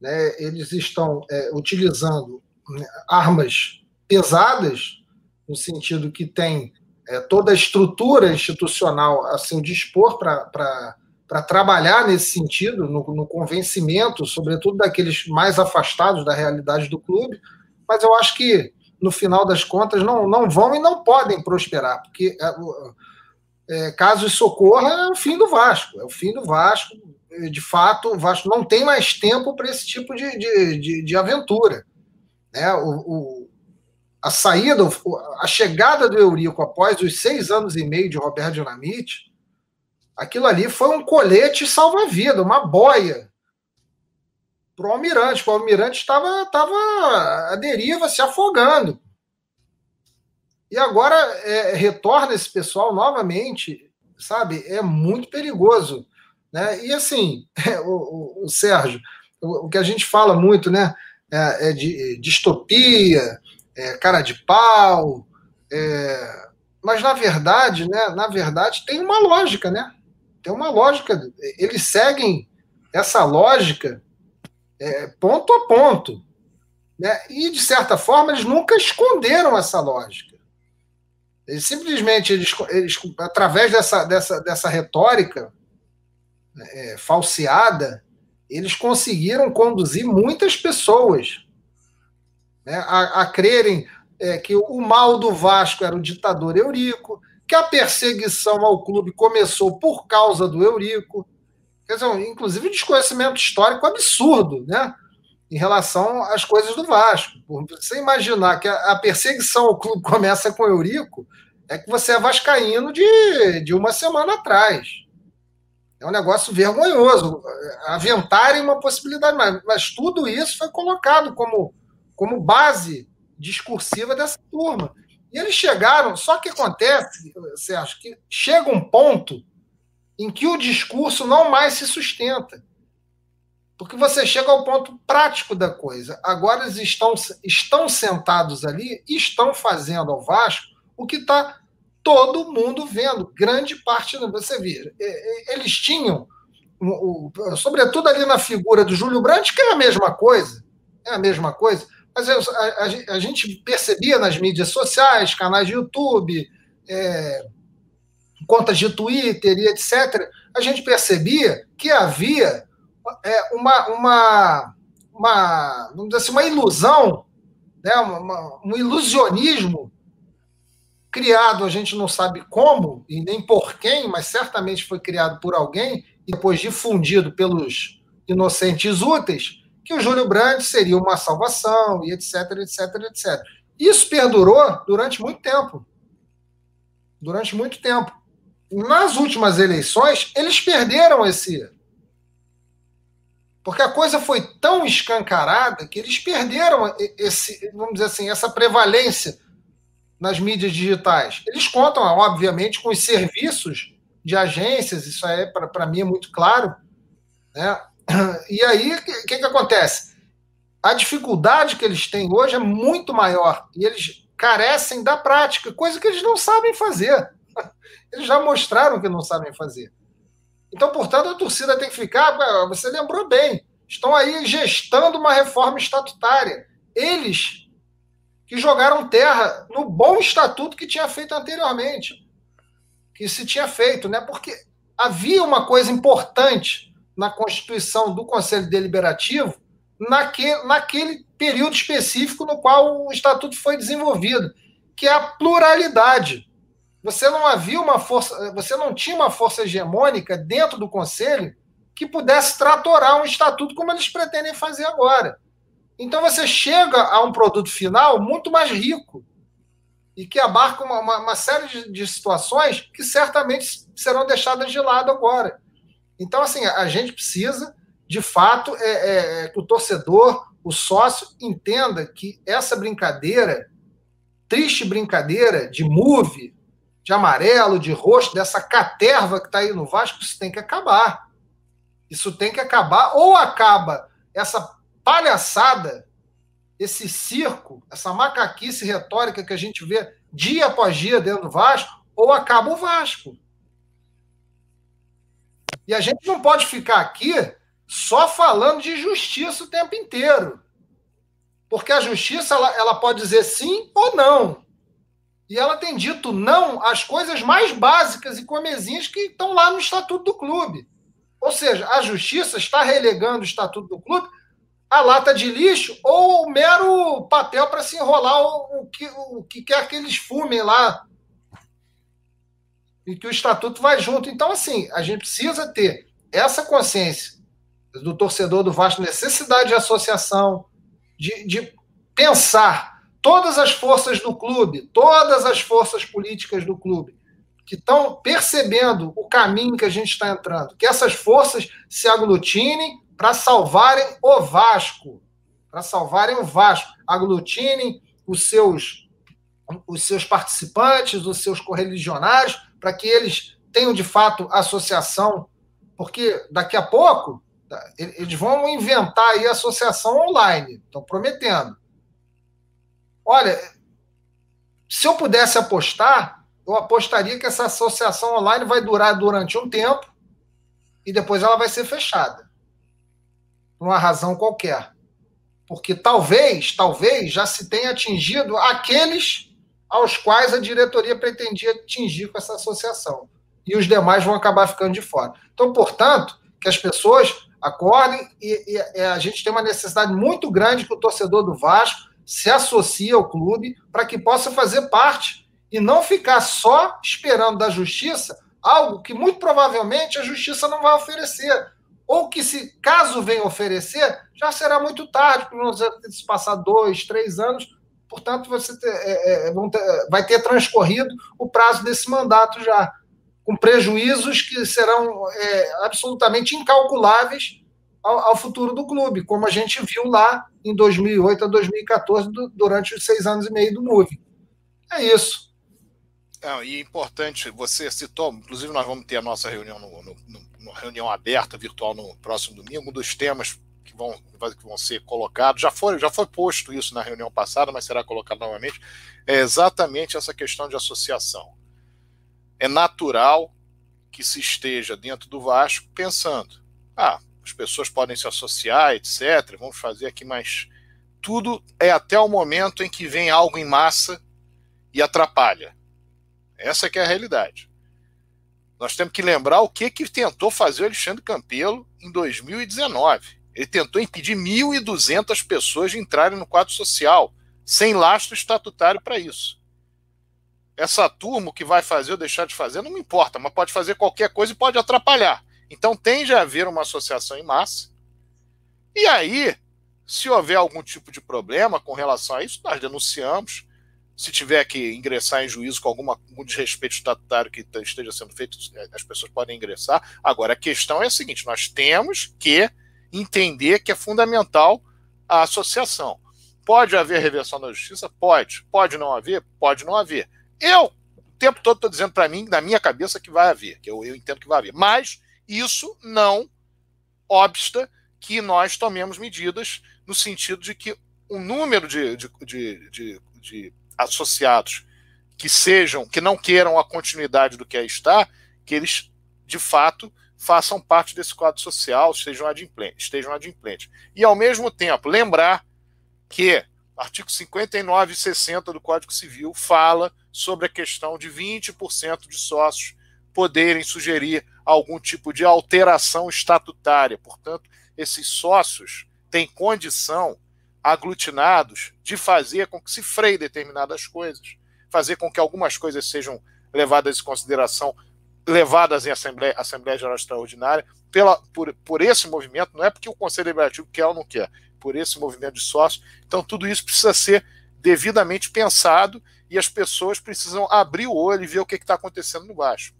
Speaker 2: Né? Eles estão é, utilizando né, armas pesadas no sentido que tem é, toda a estrutura institucional a seu dispor para trabalhar nesse sentido, no, no, convencimento, sobretudo daqueles mais afastados da realidade do clube, mas eu acho que, no final das contas, não, não vão e não podem prosperar, porque é, é, caso isso ocorra, é o fim do Vasco, é o fim do Vasco. De fato, o Vasco não tem mais tempo para esse tipo de, de, de, de aventura. Né? O, o, a saída, a chegada do Eurico após os seis anos e meio de Roberto Dinamite, aquilo ali foi um colete salva-vida, uma boia para o Almirante. O Almirante estava tava à deriva, se afogando. E agora é, retorna esse pessoal novamente, sabe? É muito perigoso. Né? E assim, [LAUGHS] o, o, o Sérgio, o, o, que a gente fala muito, né? É, é de distopia, é, cara de pau. É, mas na verdade, né, na verdade, tem uma lógica, né? Tem uma lógica. Eles seguem essa lógica é, ponto a ponto. Né? E, de certa forma, eles nunca esconderam essa lógica. Eles simplesmente, eles, eles através dessa, dessa, dessa retórica é, falseada, eles conseguiram conduzir muitas pessoas né, a, a crerem é, que o mal do Vasco era o ditador Eurico, que a perseguição ao clube começou por causa do Eurico. Quer dizer, inclusive desconhecimento histórico absurdo, né? Em relação às coisas do Vasco. Você imaginar que a, perseguição ao clube [LAUGHS] começa com o Eurico, é que você é vascaíno de, de uma semana atrás. É um negócio vergonhoso. Aventarem uma possibilidade, mas, mas tudo isso foi colocado como como base discursiva dessa turma. E eles chegaram, só que acontece, Sérgio, que chega um ponto em que o discurso não mais se sustenta. Porque você chega ao ponto prático da coisa. Agora eles estão, estão sentados ali estão fazendo ao Vasco o que está todo mundo vendo. Grande parte, você vê, eles tinham, sobretudo ali na figura do Júlio Brandt, que é a mesma coisa, é a mesma coisa, mas a, a, a gente percebia nas mídias sociais, canais de YouTube, é, contas de Twitter e etc., a gente percebia que havia é, uma, uma, uma, vamos dizer assim, uma ilusão, né, uma, um ilusionismo criado, a gente não sabe como e nem por quem, mas certamente foi criado por alguém e depois difundido pelos inocentes úteis, que o Júlio Brandt seria uma salvação e etc, etc, etc. Isso perdurou durante muito tempo. Durante muito tempo. Nas últimas eleições, eles perderam esse porque a coisa foi tão escancarada que eles perderam esse, vamos dizer assim, essa prevalência nas mídias digitais. Eles contam, obviamente, com os serviços de agências, isso é para mim é muito claro. Né? E aí, o que, que, que acontece? A dificuldade que eles têm hoje é muito maior e eles carecem da prática, coisa que eles não sabem fazer. [LAUGHS] Eles já mostraram que não sabem fazer. Então, portanto, a torcida tem que ficar. Você lembrou bem. Estão aí gestando uma reforma estatutária. Eles que jogaram terra no bom estatuto que tinha feito anteriormente. Que se tinha feito, né? Porque havia uma coisa importante na Constituição do Conselho Deliberativo naquele, naquele período específico no qual o estatuto foi desenvolvido, que é a pluralidade você não havia uma força, você não tinha uma força hegemônica dentro do conselho que pudesse tratorar um estatuto como eles pretendem fazer agora. Então você chega a um produto final muito mais rico e que abarca uma, uma, uma série de, de, situações que certamente serão deixadas de lado agora. Então, assim, a gente precisa, de fato, é, é, é que o torcedor, o sócio, entenda que essa brincadeira, triste brincadeira de move, de amarelo, de roxo, dessa caterva que está aí no Vasco, isso tem que acabar. Isso tem que acabar. Ou acaba essa palhaçada, esse circo, essa macaquice retórica que a gente vê dia após dia dentro do Vasco, ou acaba o Vasco. E a gente não pode ficar aqui só falando de justiça o tempo inteiro. Porque a justiça ela, ela pode dizer sim ou não. E ela tem dito não às coisas mais básicas e comezinhas que estão lá no estatuto do clube. Ou seja, a justiça está relegando o estatuto do clube à lata de lixo ou o mero papel para se enrolar o, o, que, o que quer que eles fumem lá. E que o estatuto vai junto. Então, assim, a gente precisa ter essa consciência do torcedor do Vasco, necessidade de associação, de, de pensar todas as forças do clube, todas as forças políticas do clube, que estão percebendo o caminho que a gente está entrando, que essas forças se aglutinem para salvarem o Vasco, para salvarem o Vasco, aglutinem os seus os seus participantes, os seus correligionários, para que eles tenham de fato associação, porque daqui a pouco eles vão inventar aí associação online, estão prometendo. Olha, se eu pudesse apostar, eu apostaria que essa associação online vai durar durante um tempo e depois ela vai ser fechada. Por uma razão qualquer. Porque talvez, talvez já se tenha atingido aqueles aos quais a diretoria pretendia atingir com essa associação. E os demais vão acabar ficando de fora. Então, portanto, que as pessoas acordem e, e, e a gente tem uma necessidade muito grande que o torcedor do Vasco se associe ao clube para que possa fazer parte e não ficar só esperando da justiça algo que muito provavelmente a justiça não vai oferecer. Ou que, se caso venha oferecer, já será muito tarde, porque se passar dois, três anos, portanto, você ter, é, é, ter, vai ter transcorrido o prazo desse mandato já, com prejuízos que serão é, absolutamente incalculáveis ao, ao, futuro do clube, como a gente viu lá em 2008 a 2014, do, durante os seis anos e meio do MUVE. É isso.
Speaker 1: É, e importante, você citou, inclusive nós vamos ter a nossa reunião no, no, no, reunião aberta virtual no próximo domingo. Um dos temas que vão, que vão ser colocados, já foi, já foi posto isso na reunião passada, mas será colocado novamente, é exatamente essa questão de associação. É natural que se esteja dentro do Vasco pensando: ah, as pessoas podem se associar, etc. Vamos fazer aqui mais. Tudo é até o momento em que vem algo em massa e atrapalha. Essa que é a realidade. Nós temos que lembrar o que, que tentou fazer o Alexandre Campelo em 2019. Ele tentou impedir 1.200 pessoas de entrarem no quadro social, sem lastro estatutário para isso. Essa turma que vai fazer ou deixar de fazer não me importa, mas pode fazer qualquer coisa e pode atrapalhar. Então tende a haver uma associação em massa. E aí, se houver algum tipo de problema com relação a isso, nós denunciamos. Se tiver que ingressar em juízo com alguma, algum desrespeito estatutário que esteja sendo feito, as pessoas podem ingressar. Agora, a questão é a seguinte: nós temos que entender que é fundamental a associação. Pode haver reversão da justiça? Pode. Pode não haver? Pode não haver. Eu, o tempo todo, estou dizendo para mim, na minha cabeça, que vai haver, que eu, eu entendo que vai haver. Mas isso não obsta que nós tomemos medidas no sentido de que o número de, de, de, de, associados que sejam, que não queiram a continuidade do que aí está, que eles, de fato, façam parte desse quadro social, estejam adimplentes, estejam adimplentes. E, ao mesmo tempo, lembrar que artigo 59 e 60 do Código Civil fala sobre a questão de 20% de sócios poderem sugerir algum tipo de alteração estatutária. Portanto, esses sócios têm condição, aglutinados, de fazer com que se freie determinadas coisas, fazer com que algumas coisas sejam levadas em consideração levadas em Assembleia, Assembleia Geral Extraordinária pela, por, por esse movimento, não é porque o Conselho Deliberativo quer ou não quer, por esse movimento de sócios. Então, tudo isso precisa ser devidamente pensado e as pessoas precisam abrir o olho e ver o que está acontecendo no baixo.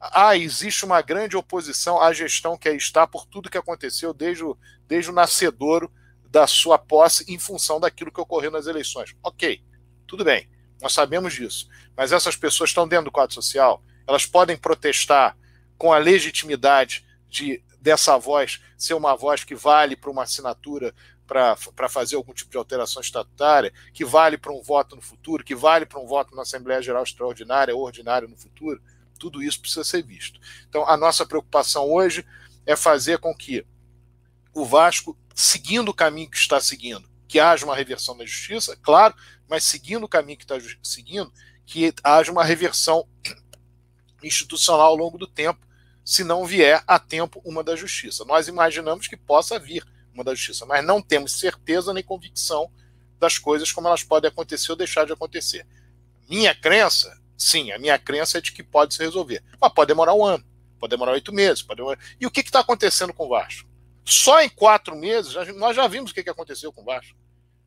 Speaker 1: Ah, existe uma grande oposição à gestão que aí está por tudo que aconteceu desde o, desde o nascedouro da sua posse em função daquilo que ocorreu nas eleições. Ok, tudo bem, nós sabemos disso. Mas essas pessoas estão dentro do quadro social, elas podem protestar com a legitimidade de dessa voz ser uma voz que vale para uma assinatura para fazer algum tipo de alteração estatutária, que vale para um voto no futuro, que vale para um voto na Assembleia Geral Extraordinária ou ordinária no futuro. Tudo isso precisa ser visto. Então, a nossa preocupação hoje é fazer com que o Vasco, seguindo o caminho que está seguindo, que haja uma reversão da justiça, claro, mas seguindo o caminho que está seguindo, que haja uma reversão [CLEARS THROAT] institucional ao longo do tempo, se não vier a tempo uma da justiça. Nós imaginamos que possa vir uma da justiça, mas não temos certeza nem convicção das coisas como elas podem acontecer ou deixar de acontecer. Minha crença, sim, a minha crença é de que pode se resolver. Mas pode demorar um ano, pode demorar oito meses. Pode demorar... E o que está acontecendo com o Vasco? Só em quatro meses, nós já vimos o que, que aconteceu com o Vasco.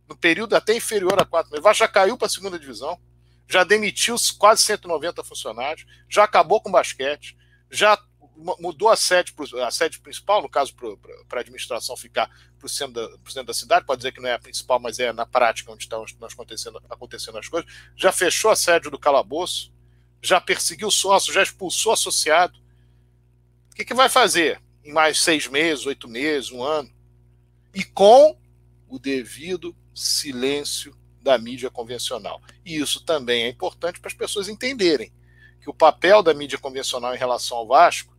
Speaker 1: No período até inferior a quatro meses. O Vasco já caiu para a segunda divisão já demitiu quase 190 funcionários, já acabou com o basquete, já mudou a sede, a sede principal, no caso, para a administração ficar para o centro, da, centro da cidade, pode dizer que não é a principal, mas é na prática onde estão acontecendo, acontecendo as coisas, já fechou a sede do calabouço, já perseguiu sócio, já expulsou associado. O que, que vai fazer em mais seis meses, oito meses, um ano? E com o devido silêncio da mídia convencional. E isso também é importante para as pessoas entenderem que o papel da mídia convencional em relação ao Vasco,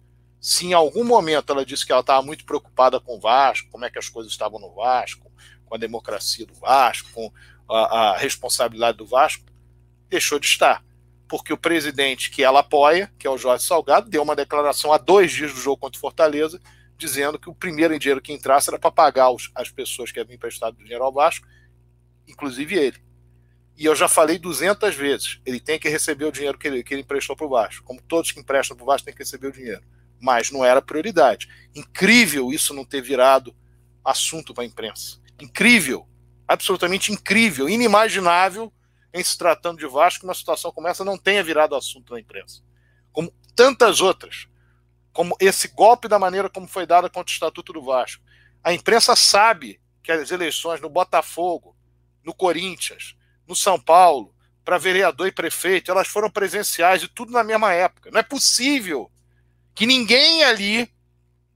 Speaker 1: se em algum momento ela disse que ela estava muito preocupada com o Vasco, como é que as coisas estavam no Vasco, com a democracia do Vasco, com a, a responsabilidade do Vasco, deixou de estar. Porque o presidente que ela apoia, que é o Jorge Salgado, deu uma declaração há dois dias do jogo contra o Fortaleza, dizendo que o primeiro dinheiro que entrasse era para pagar os, as pessoas que haviam emprestado dinheiro ao Vasco inclusive ele. E eu já falei 200 vezes, ele tem que receber o dinheiro que ele, que ele emprestou para o Vasco. Como todos que emprestam para o Vasco têm que receber o dinheiro. Mas não era prioridade. Incrível isso não ter virado assunto para a imprensa. Incrível. Absolutamente incrível. Inimaginável em se tratando de Vasco uma situação como essa não tenha virado assunto na imprensa. Como tantas outras. Como esse golpe da maneira como foi dado contra o Estatuto do Vasco. A imprensa sabe que as eleições no Botafogo, no Corinthians, no São Paulo, para vereador e prefeito, elas foram presenciais e tudo na mesma época. Não é possível que ninguém ali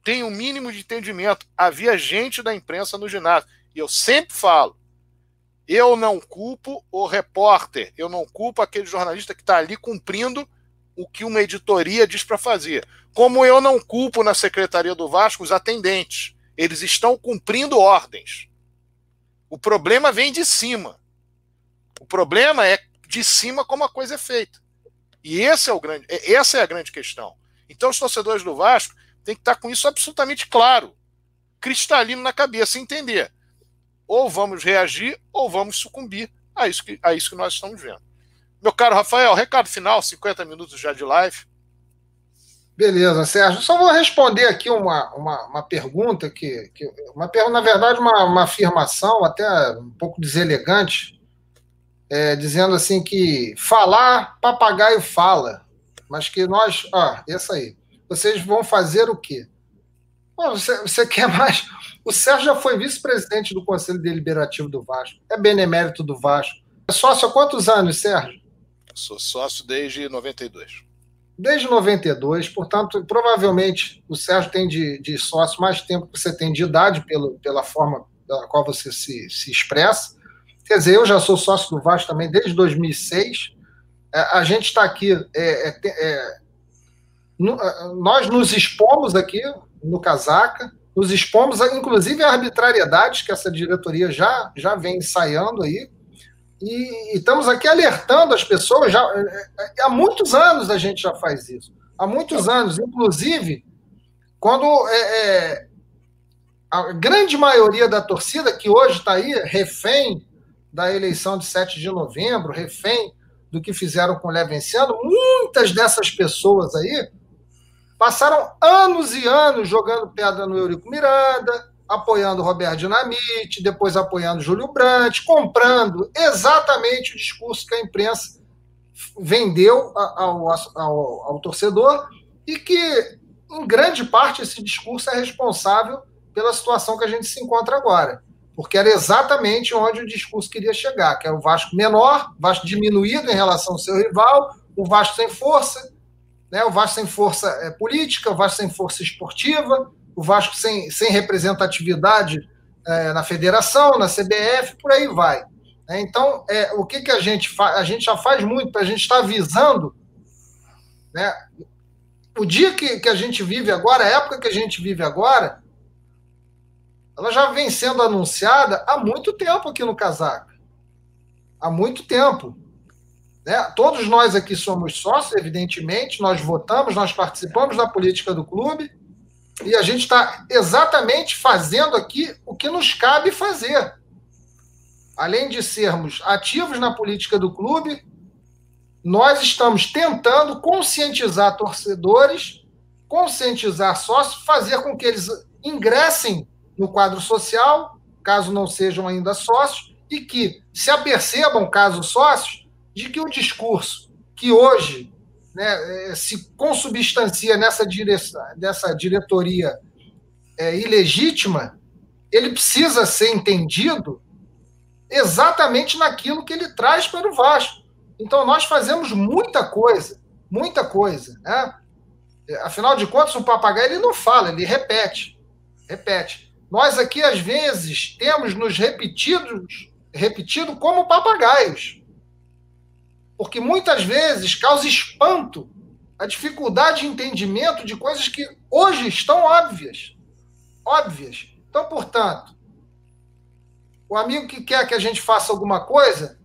Speaker 1: tenho o um mínimo de entendimento. Havia gente da imprensa no ginásio. E eu sempre falo: eu não culpo o repórter, eu não culpo aquele jornalista que está ali cumprindo o que uma editoria diz para fazer. Como eu não culpo na Secretaria do Vasco os atendentes. Eles estão cumprindo ordens. O problema vem de cima. O problema é de cima como a coisa é feita. E esse é o grande, essa é a grande questão. Então os torcedores do Vasco têm que estar com isso absolutamente claro, cristalino na cabeça, entender. Ou vamos reagir ou vamos sucumbir a isso que, a isso que nós estamos vendo. Meu caro Rafael, recado final, 50 minutos já de live.
Speaker 2: Beleza, Sérgio. Só vou responder aqui uma, uma, uma pergunta que, que uma na verdade, uma, uma afirmação até um pouco deselegante, é, dizendo assim que falar, papagaio fala, mas que nós, ó, essa aí, vocês vão fazer o quê? você, você [LAUGHS] quer mais? O Sérgio já foi vice-presidente do Conselho Deliberativo do Vasco, é benemérito do Vasco. É sócio há quantos anos, Sérgio?
Speaker 1: Sou sócio desde 92
Speaker 2: desde 92, portanto, provavelmente o Sérgio tem de, de sócio mais tempo que você tem de idade, pelo, pela forma pela qual você se, se expressa. Quer dizer, eu já sou sócio do Vasco também desde 2006. É, a gente está aqui, é, é, é é, nós nos expomos aqui no Casaca, nos expomos, inclusive, a arbitrariedades que essa diretoria já, já vem ensaiando aí, e, e, estamos aqui alertando as pessoas, já, há muitos anos a gente já faz isso. Há muitos anos, inclusive, quando é, a grande maioria da torcida, que hoje está aí, refém da eleição de 7 de novembro, refém do que fizeram com o Levenciano, muitas dessas pessoas aí passaram anos e anos jogando pedra no Eurico Miranda, apoiando Roberto Dinamite, depois apoiando Júlio Brandt, comprando exatamente o discurso que a imprensa vendeu ao, ao, ao, torcedor e que, em grande parte, esse discurso é responsável pela situação que a gente se encontra agora. Porque era exatamente onde o discurso queria chegar, que era o Vasco menor, Vasco diminuído em relação ao seu rival, o Vasco sem força, né, o Vasco sem força é, política, o Vasco sem força esportiva, o Vasco sem, sem representatividade é, na federação, na CBF, por aí vai. É, então, é, o que, que a gente faz? A gente já faz muito, a gente está avisando. Né? O dia que, que a gente vive agora, a época que a gente vive agora, ela já vem sendo anunciada há muito tempo aqui no Casaca. Há muito tempo. Né? Todos nós aqui somos sócios, evidentemente, nós votamos, nós participamos da política do clube, e a gente está exatamente fazendo aqui o que nos cabe fazer. Além de sermos ativos na política do clube, nós estamos tentando conscientizar torcedores, conscientizar sócios, fazer com que eles ingressem no quadro social, caso não sejam ainda sócios, e que se apercebam, caso sócios, de que o discurso que hoje né, é, se consubstancia nessa, direção, nessa diretoria é, ilegítima, ele precisa ser entendido exatamente naquilo que ele traz para o Vasco. Então, nós fazemos muita coisa, muita coisa. Né? Afinal de contas, o papagaio ele não fala, ele repete. Repete. Nós aqui, às vezes, temos nos repetidos, repetido como papagaios porque muitas vezes causa espanto a dificuldade de entendimento de coisas que hoje estão óbvias. Óbvias. Então, portanto, o amigo que quer que a gente faça alguma coisa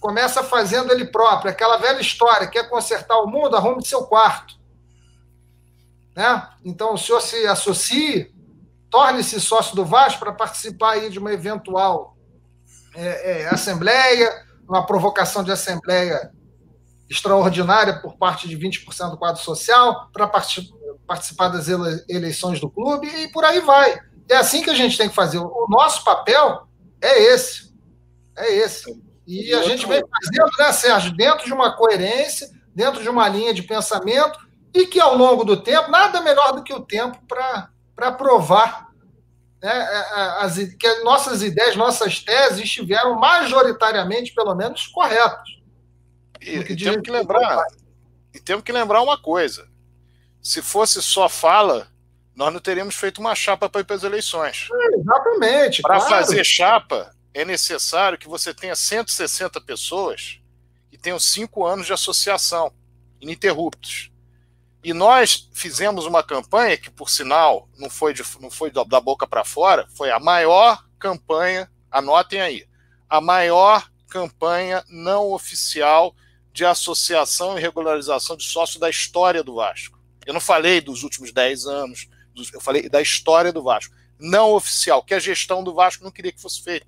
Speaker 2: começa fazendo ele próprio. Aquela velha história: quer consertar o mundo, arrume seu quarto. Né? Então, o senhor se associe, torne-se sócio do Vasco para participar aí de uma eventual é, é, assembleia uma provocação de assembleia extraordinária por parte de 20% do quadro social para participar das eleições do clube e por aí vai. É assim que a gente tem que fazer. O nosso papel é esse. É esse. E a gente vem fazendo, né, Sérgio, dentro de uma coerência, dentro de uma linha de pensamento, e que ao longo do tempo, nada melhor do que o tempo para provar né, é, é, as, que nossas ideias, nossas teses estiveram majoritariamente, pelo menos, corretas.
Speaker 1: E, e temos que lembrar, e temos que lembrar uma coisa: se fosse só fala, nós não teríamos feito uma chapa para ir para as eleições.
Speaker 2: É, exatamente.
Speaker 1: Para claro. fazer chapa, é necessário que você tenha 160 pessoas que tenham cinco anos de associação, ininterruptos. E nós fizemos uma campanha que, por sinal, não foi, de, não foi da boca para fora, foi a maior campanha, anotem aí, a maior campanha não oficial de associação e regularização de sócio da história do Vasco. Eu não falei dos últimos 10 anos, eu falei da história do Vasco. Não oficial, que a gestão do Vasco não queria que fosse feita.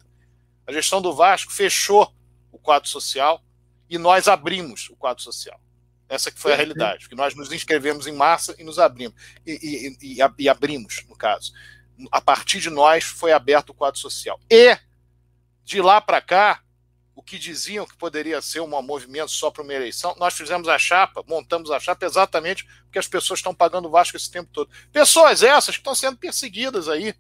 Speaker 1: A gestão do Vasco fechou o quadro social e nós abrimos o quadro social. Essa que foi a realidade, que nós nos inscrevemos em massa e nos abrimos. E, e, e, e, abrimos, no caso. A partir de nós foi aberto o quadro social. E, de lá para cá, o que diziam que poderia ser um movimento só para uma eleição, nós fizemos a chapa, montamos a chapa exatamente porque as pessoas estão pagando o Vasco esse tempo todo. Pessoas essas que estão sendo perseguidas aí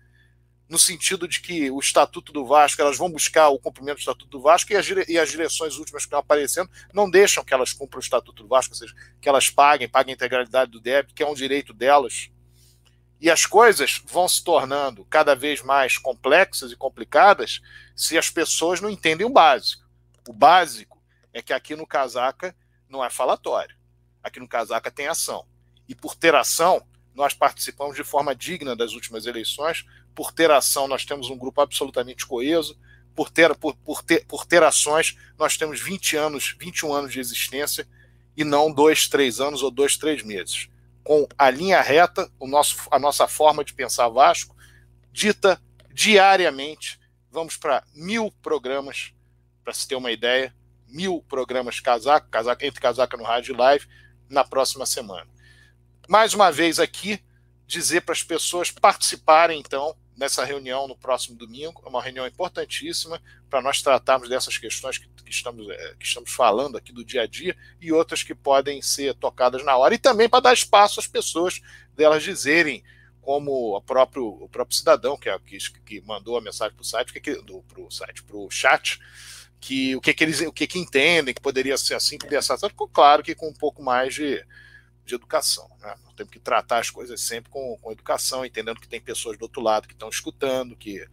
Speaker 1: no sentido de que o Estatuto do Vasco, elas vão buscar o cumprimento do Estatuto do Vasco e as, e as direções últimas que estão aparecendo não deixam que elas cumpram o Estatuto do Vasco, ou seja, que elas paguem, paguem a integralidade do débito, que é um direito delas. E as coisas vão se tornando cada vez mais complexas e complicadas se as pessoas não entendem o básico. O básico é que aqui no Casaca não é falatório. Aqui no Casaca tem ação. E por ter ação, nós participamos de forma digna das últimas eleições, por ter ação, nós temos um grupo absolutamente coeso. Por ter, por, por, ter, por ter ações, nós temos 20 anos, 21 anos de existência e não dois, três anos ou dois, três meses. Com a linha reta, o nosso, a nossa forma de pensar Vasco, dita diariamente. Vamos para mil programas, para se ter uma ideia, mil programas casaca, casaca, entre casaca no rádio e live, na próxima semana. Mais uma vez aqui, dizer para as pessoas participarem, então, nessa reunião no próximo domingo. É uma reunião importantíssima para nós tratarmos dessas questões que, que, estamos, é, que estamos falando aqui do dia a dia e outras que podem ser tocadas na hora. E também para dar espaço às pessoas delas dizerem, como o próprio, o próprio cidadão que, é, que, que mandou a mensagem para o site, que, para o site, para o chat, que o que, que eles o que, que entendem que poderia ser assim, que poderia ser assim, claro que com um pouco mais de de educação. Né? Nós temos que tratar as coisas sempre com, com educação, entendendo que tem pessoas do outro lado que estão escutando, que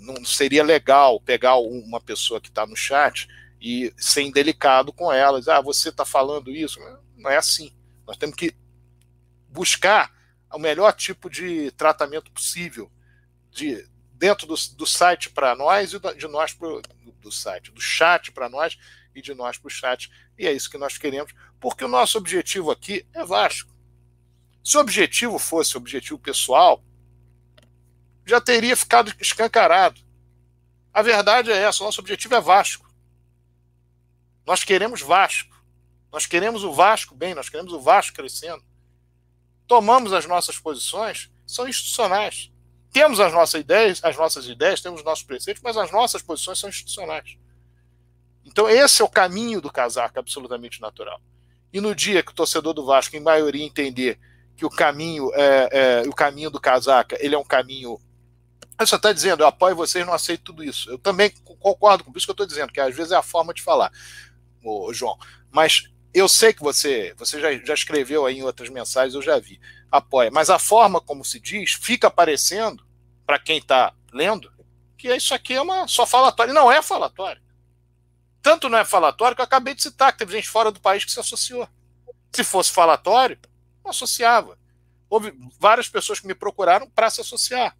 Speaker 1: não seria legal pegar uma pessoa que está no chat e ser indelicado com elas. Ah, você está falando isso. Não é assim. Nós temos que buscar o melhor tipo de tratamento possível de dentro do, do site para nós e de nós pro, do site, do chat para nós e de nós para o chat. E é isso que nós queremos, porque o nosso objetivo aqui é Vasco. Se o objetivo fosse objetivo pessoal, já teria ficado escancarado. A verdade é essa: o nosso objetivo é Vasco. Nós queremos Vasco. Nós queremos o Vasco bem, nós queremos o Vasco crescendo. Tomamos as nossas posições, são institucionais. Temos as nossas ideias, as nossas ideias, temos nossos preceitos, mas as nossas posições são institucionais. Então, esse é o caminho do casaco absolutamente natural. E no dia que o torcedor do Vasco, em maioria, entender que o caminho, é, é, o caminho do casaca, ele é um caminho. Você está dizendo, eu apoio vocês, não aceito tudo isso. Eu também concordo com isso que eu estou dizendo, que às vezes é a forma de falar, ô, João. Mas eu sei que você, você já, já escreveu aí em outras mensagens, eu já vi, apoia. Mas a forma como se diz, fica aparecendo, para quem está lendo, que isso aqui é uma só falatório. Não é falatório. Tanto não é falatório que eu acabei de citar, que teve gente fora do país que se associou. Se fosse falatório, não associava. Houve várias pessoas que me procuraram para se associar.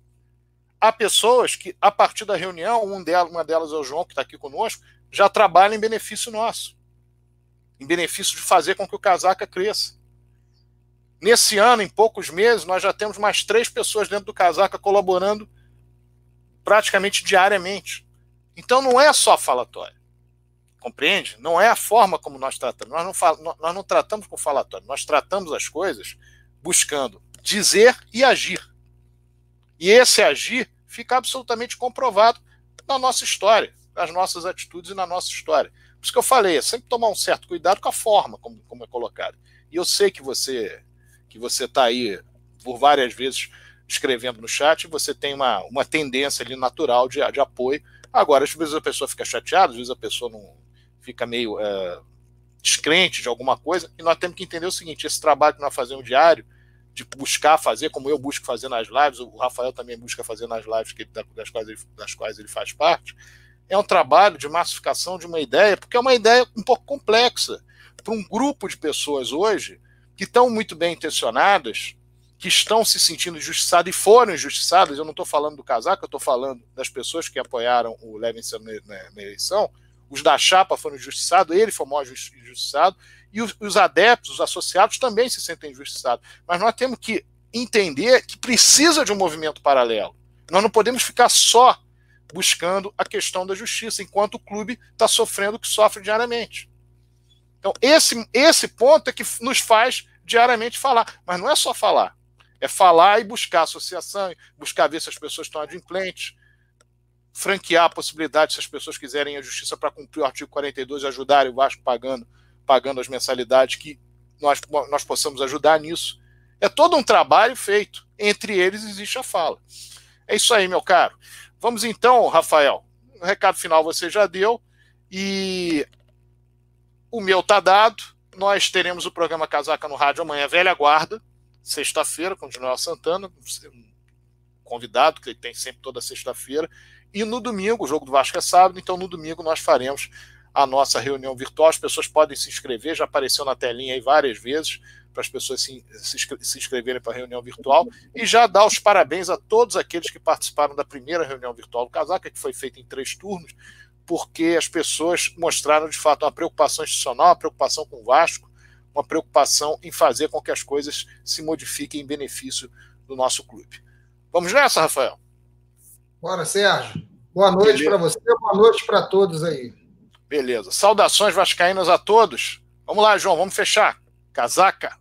Speaker 1: Há pessoas que, a partir da reunião, um delas, uma delas é o João, que está aqui conosco, já trabalha em benefício nosso. Em benefício de fazer com que o casaca cresça. Nesse ano, em poucos meses, nós já temos mais três pessoas dentro do casaca colaborando praticamente diariamente. Então não é só falatório. Compreende? Não é a forma como nós tratamos. Nós não, nós não tratamos com falatório, nós tratamos as coisas buscando dizer e agir. E esse agir fica absolutamente comprovado na nossa história, nas nossas atitudes e na nossa história. Por isso que eu falei, é sempre tomar um certo cuidado com a forma como, como é colocado. E eu sei que você que você está aí por várias vezes escrevendo no chat, você tem uma, uma tendência ali natural de, de apoio. Agora, às vezes a pessoa fica chateada, às vezes a pessoa não, fica meio é, descrente de alguma coisa, e nós temos que entender o seguinte: esse trabalho que nós fazemos diário, de buscar fazer, como eu busco fazer nas lives, o Rafael também busca fazer nas lives que ele, das, quais ele, das quais ele faz parte, é um trabalho de massificação de uma ideia, porque é uma ideia um pouco complexa para um grupo de pessoas hoje que estão muito bem intencionadas, que estão se sentindo injustiçadas e foram injustiçadas. Eu não estou falando do casaco, eu estou falando das pessoas que apoiaram o Levinson na eleição. Os da chapa foram injustiçados, ele foi o maior injustiçado, e os, os adeptos, os associados também se sentem injustiçados. Mas nós temos que entender que precisa de um movimento paralelo. Nós não podemos ficar só buscando a questão da justiça, enquanto o clube está sofrendo o que sofre diariamente. Então, esse, esse ponto é que nos faz diariamente falar. Mas não é só falar. É falar e buscar associação, buscar ver se as pessoas estão adimplentes, franquear a possibilidade, se as pessoas quiserem a justiça para cumprir o artigo 42 e ajudarem o Vasco pagando, pagando as mensalidades, que nós, nós possamos ajudar nisso. É todo um trabalho feito. Entre eles existe a fala. É isso aí, meu caro. Vamos então, Rafael. O recado final você já deu. E o meu tá dado. Nós teremos o programa Casaca no Rádio amanhã, velha guarda, sexta-feira, com o General Santana, convidado, que ele tem sempre toda sexta-feira. E no domingo, o jogo do Vasco é sábado, então no domingo nós faremos a nossa reunião virtual. As pessoas podem se inscrever, já apareceu na telinha aí várias vezes para as pessoas se, se inscreverem para a reunião virtual e já dar os parabéns a todos aqueles que participaram da primeira reunião virtual do Casaca, que foi feita em três turnos, porque as pessoas mostraram de fato uma preocupação institucional, uma preocupação com o Vasco, uma preocupação em fazer com que as coisas se modifiquem em benefício do nosso clube. Vamos nessa, Rafael?
Speaker 2: Bora, Sérgio. Boa noite para você, boa noite para todos aí.
Speaker 1: Beleza. Saudações vascaínas a todos. Vamos lá, João, vamos fechar. Casaca.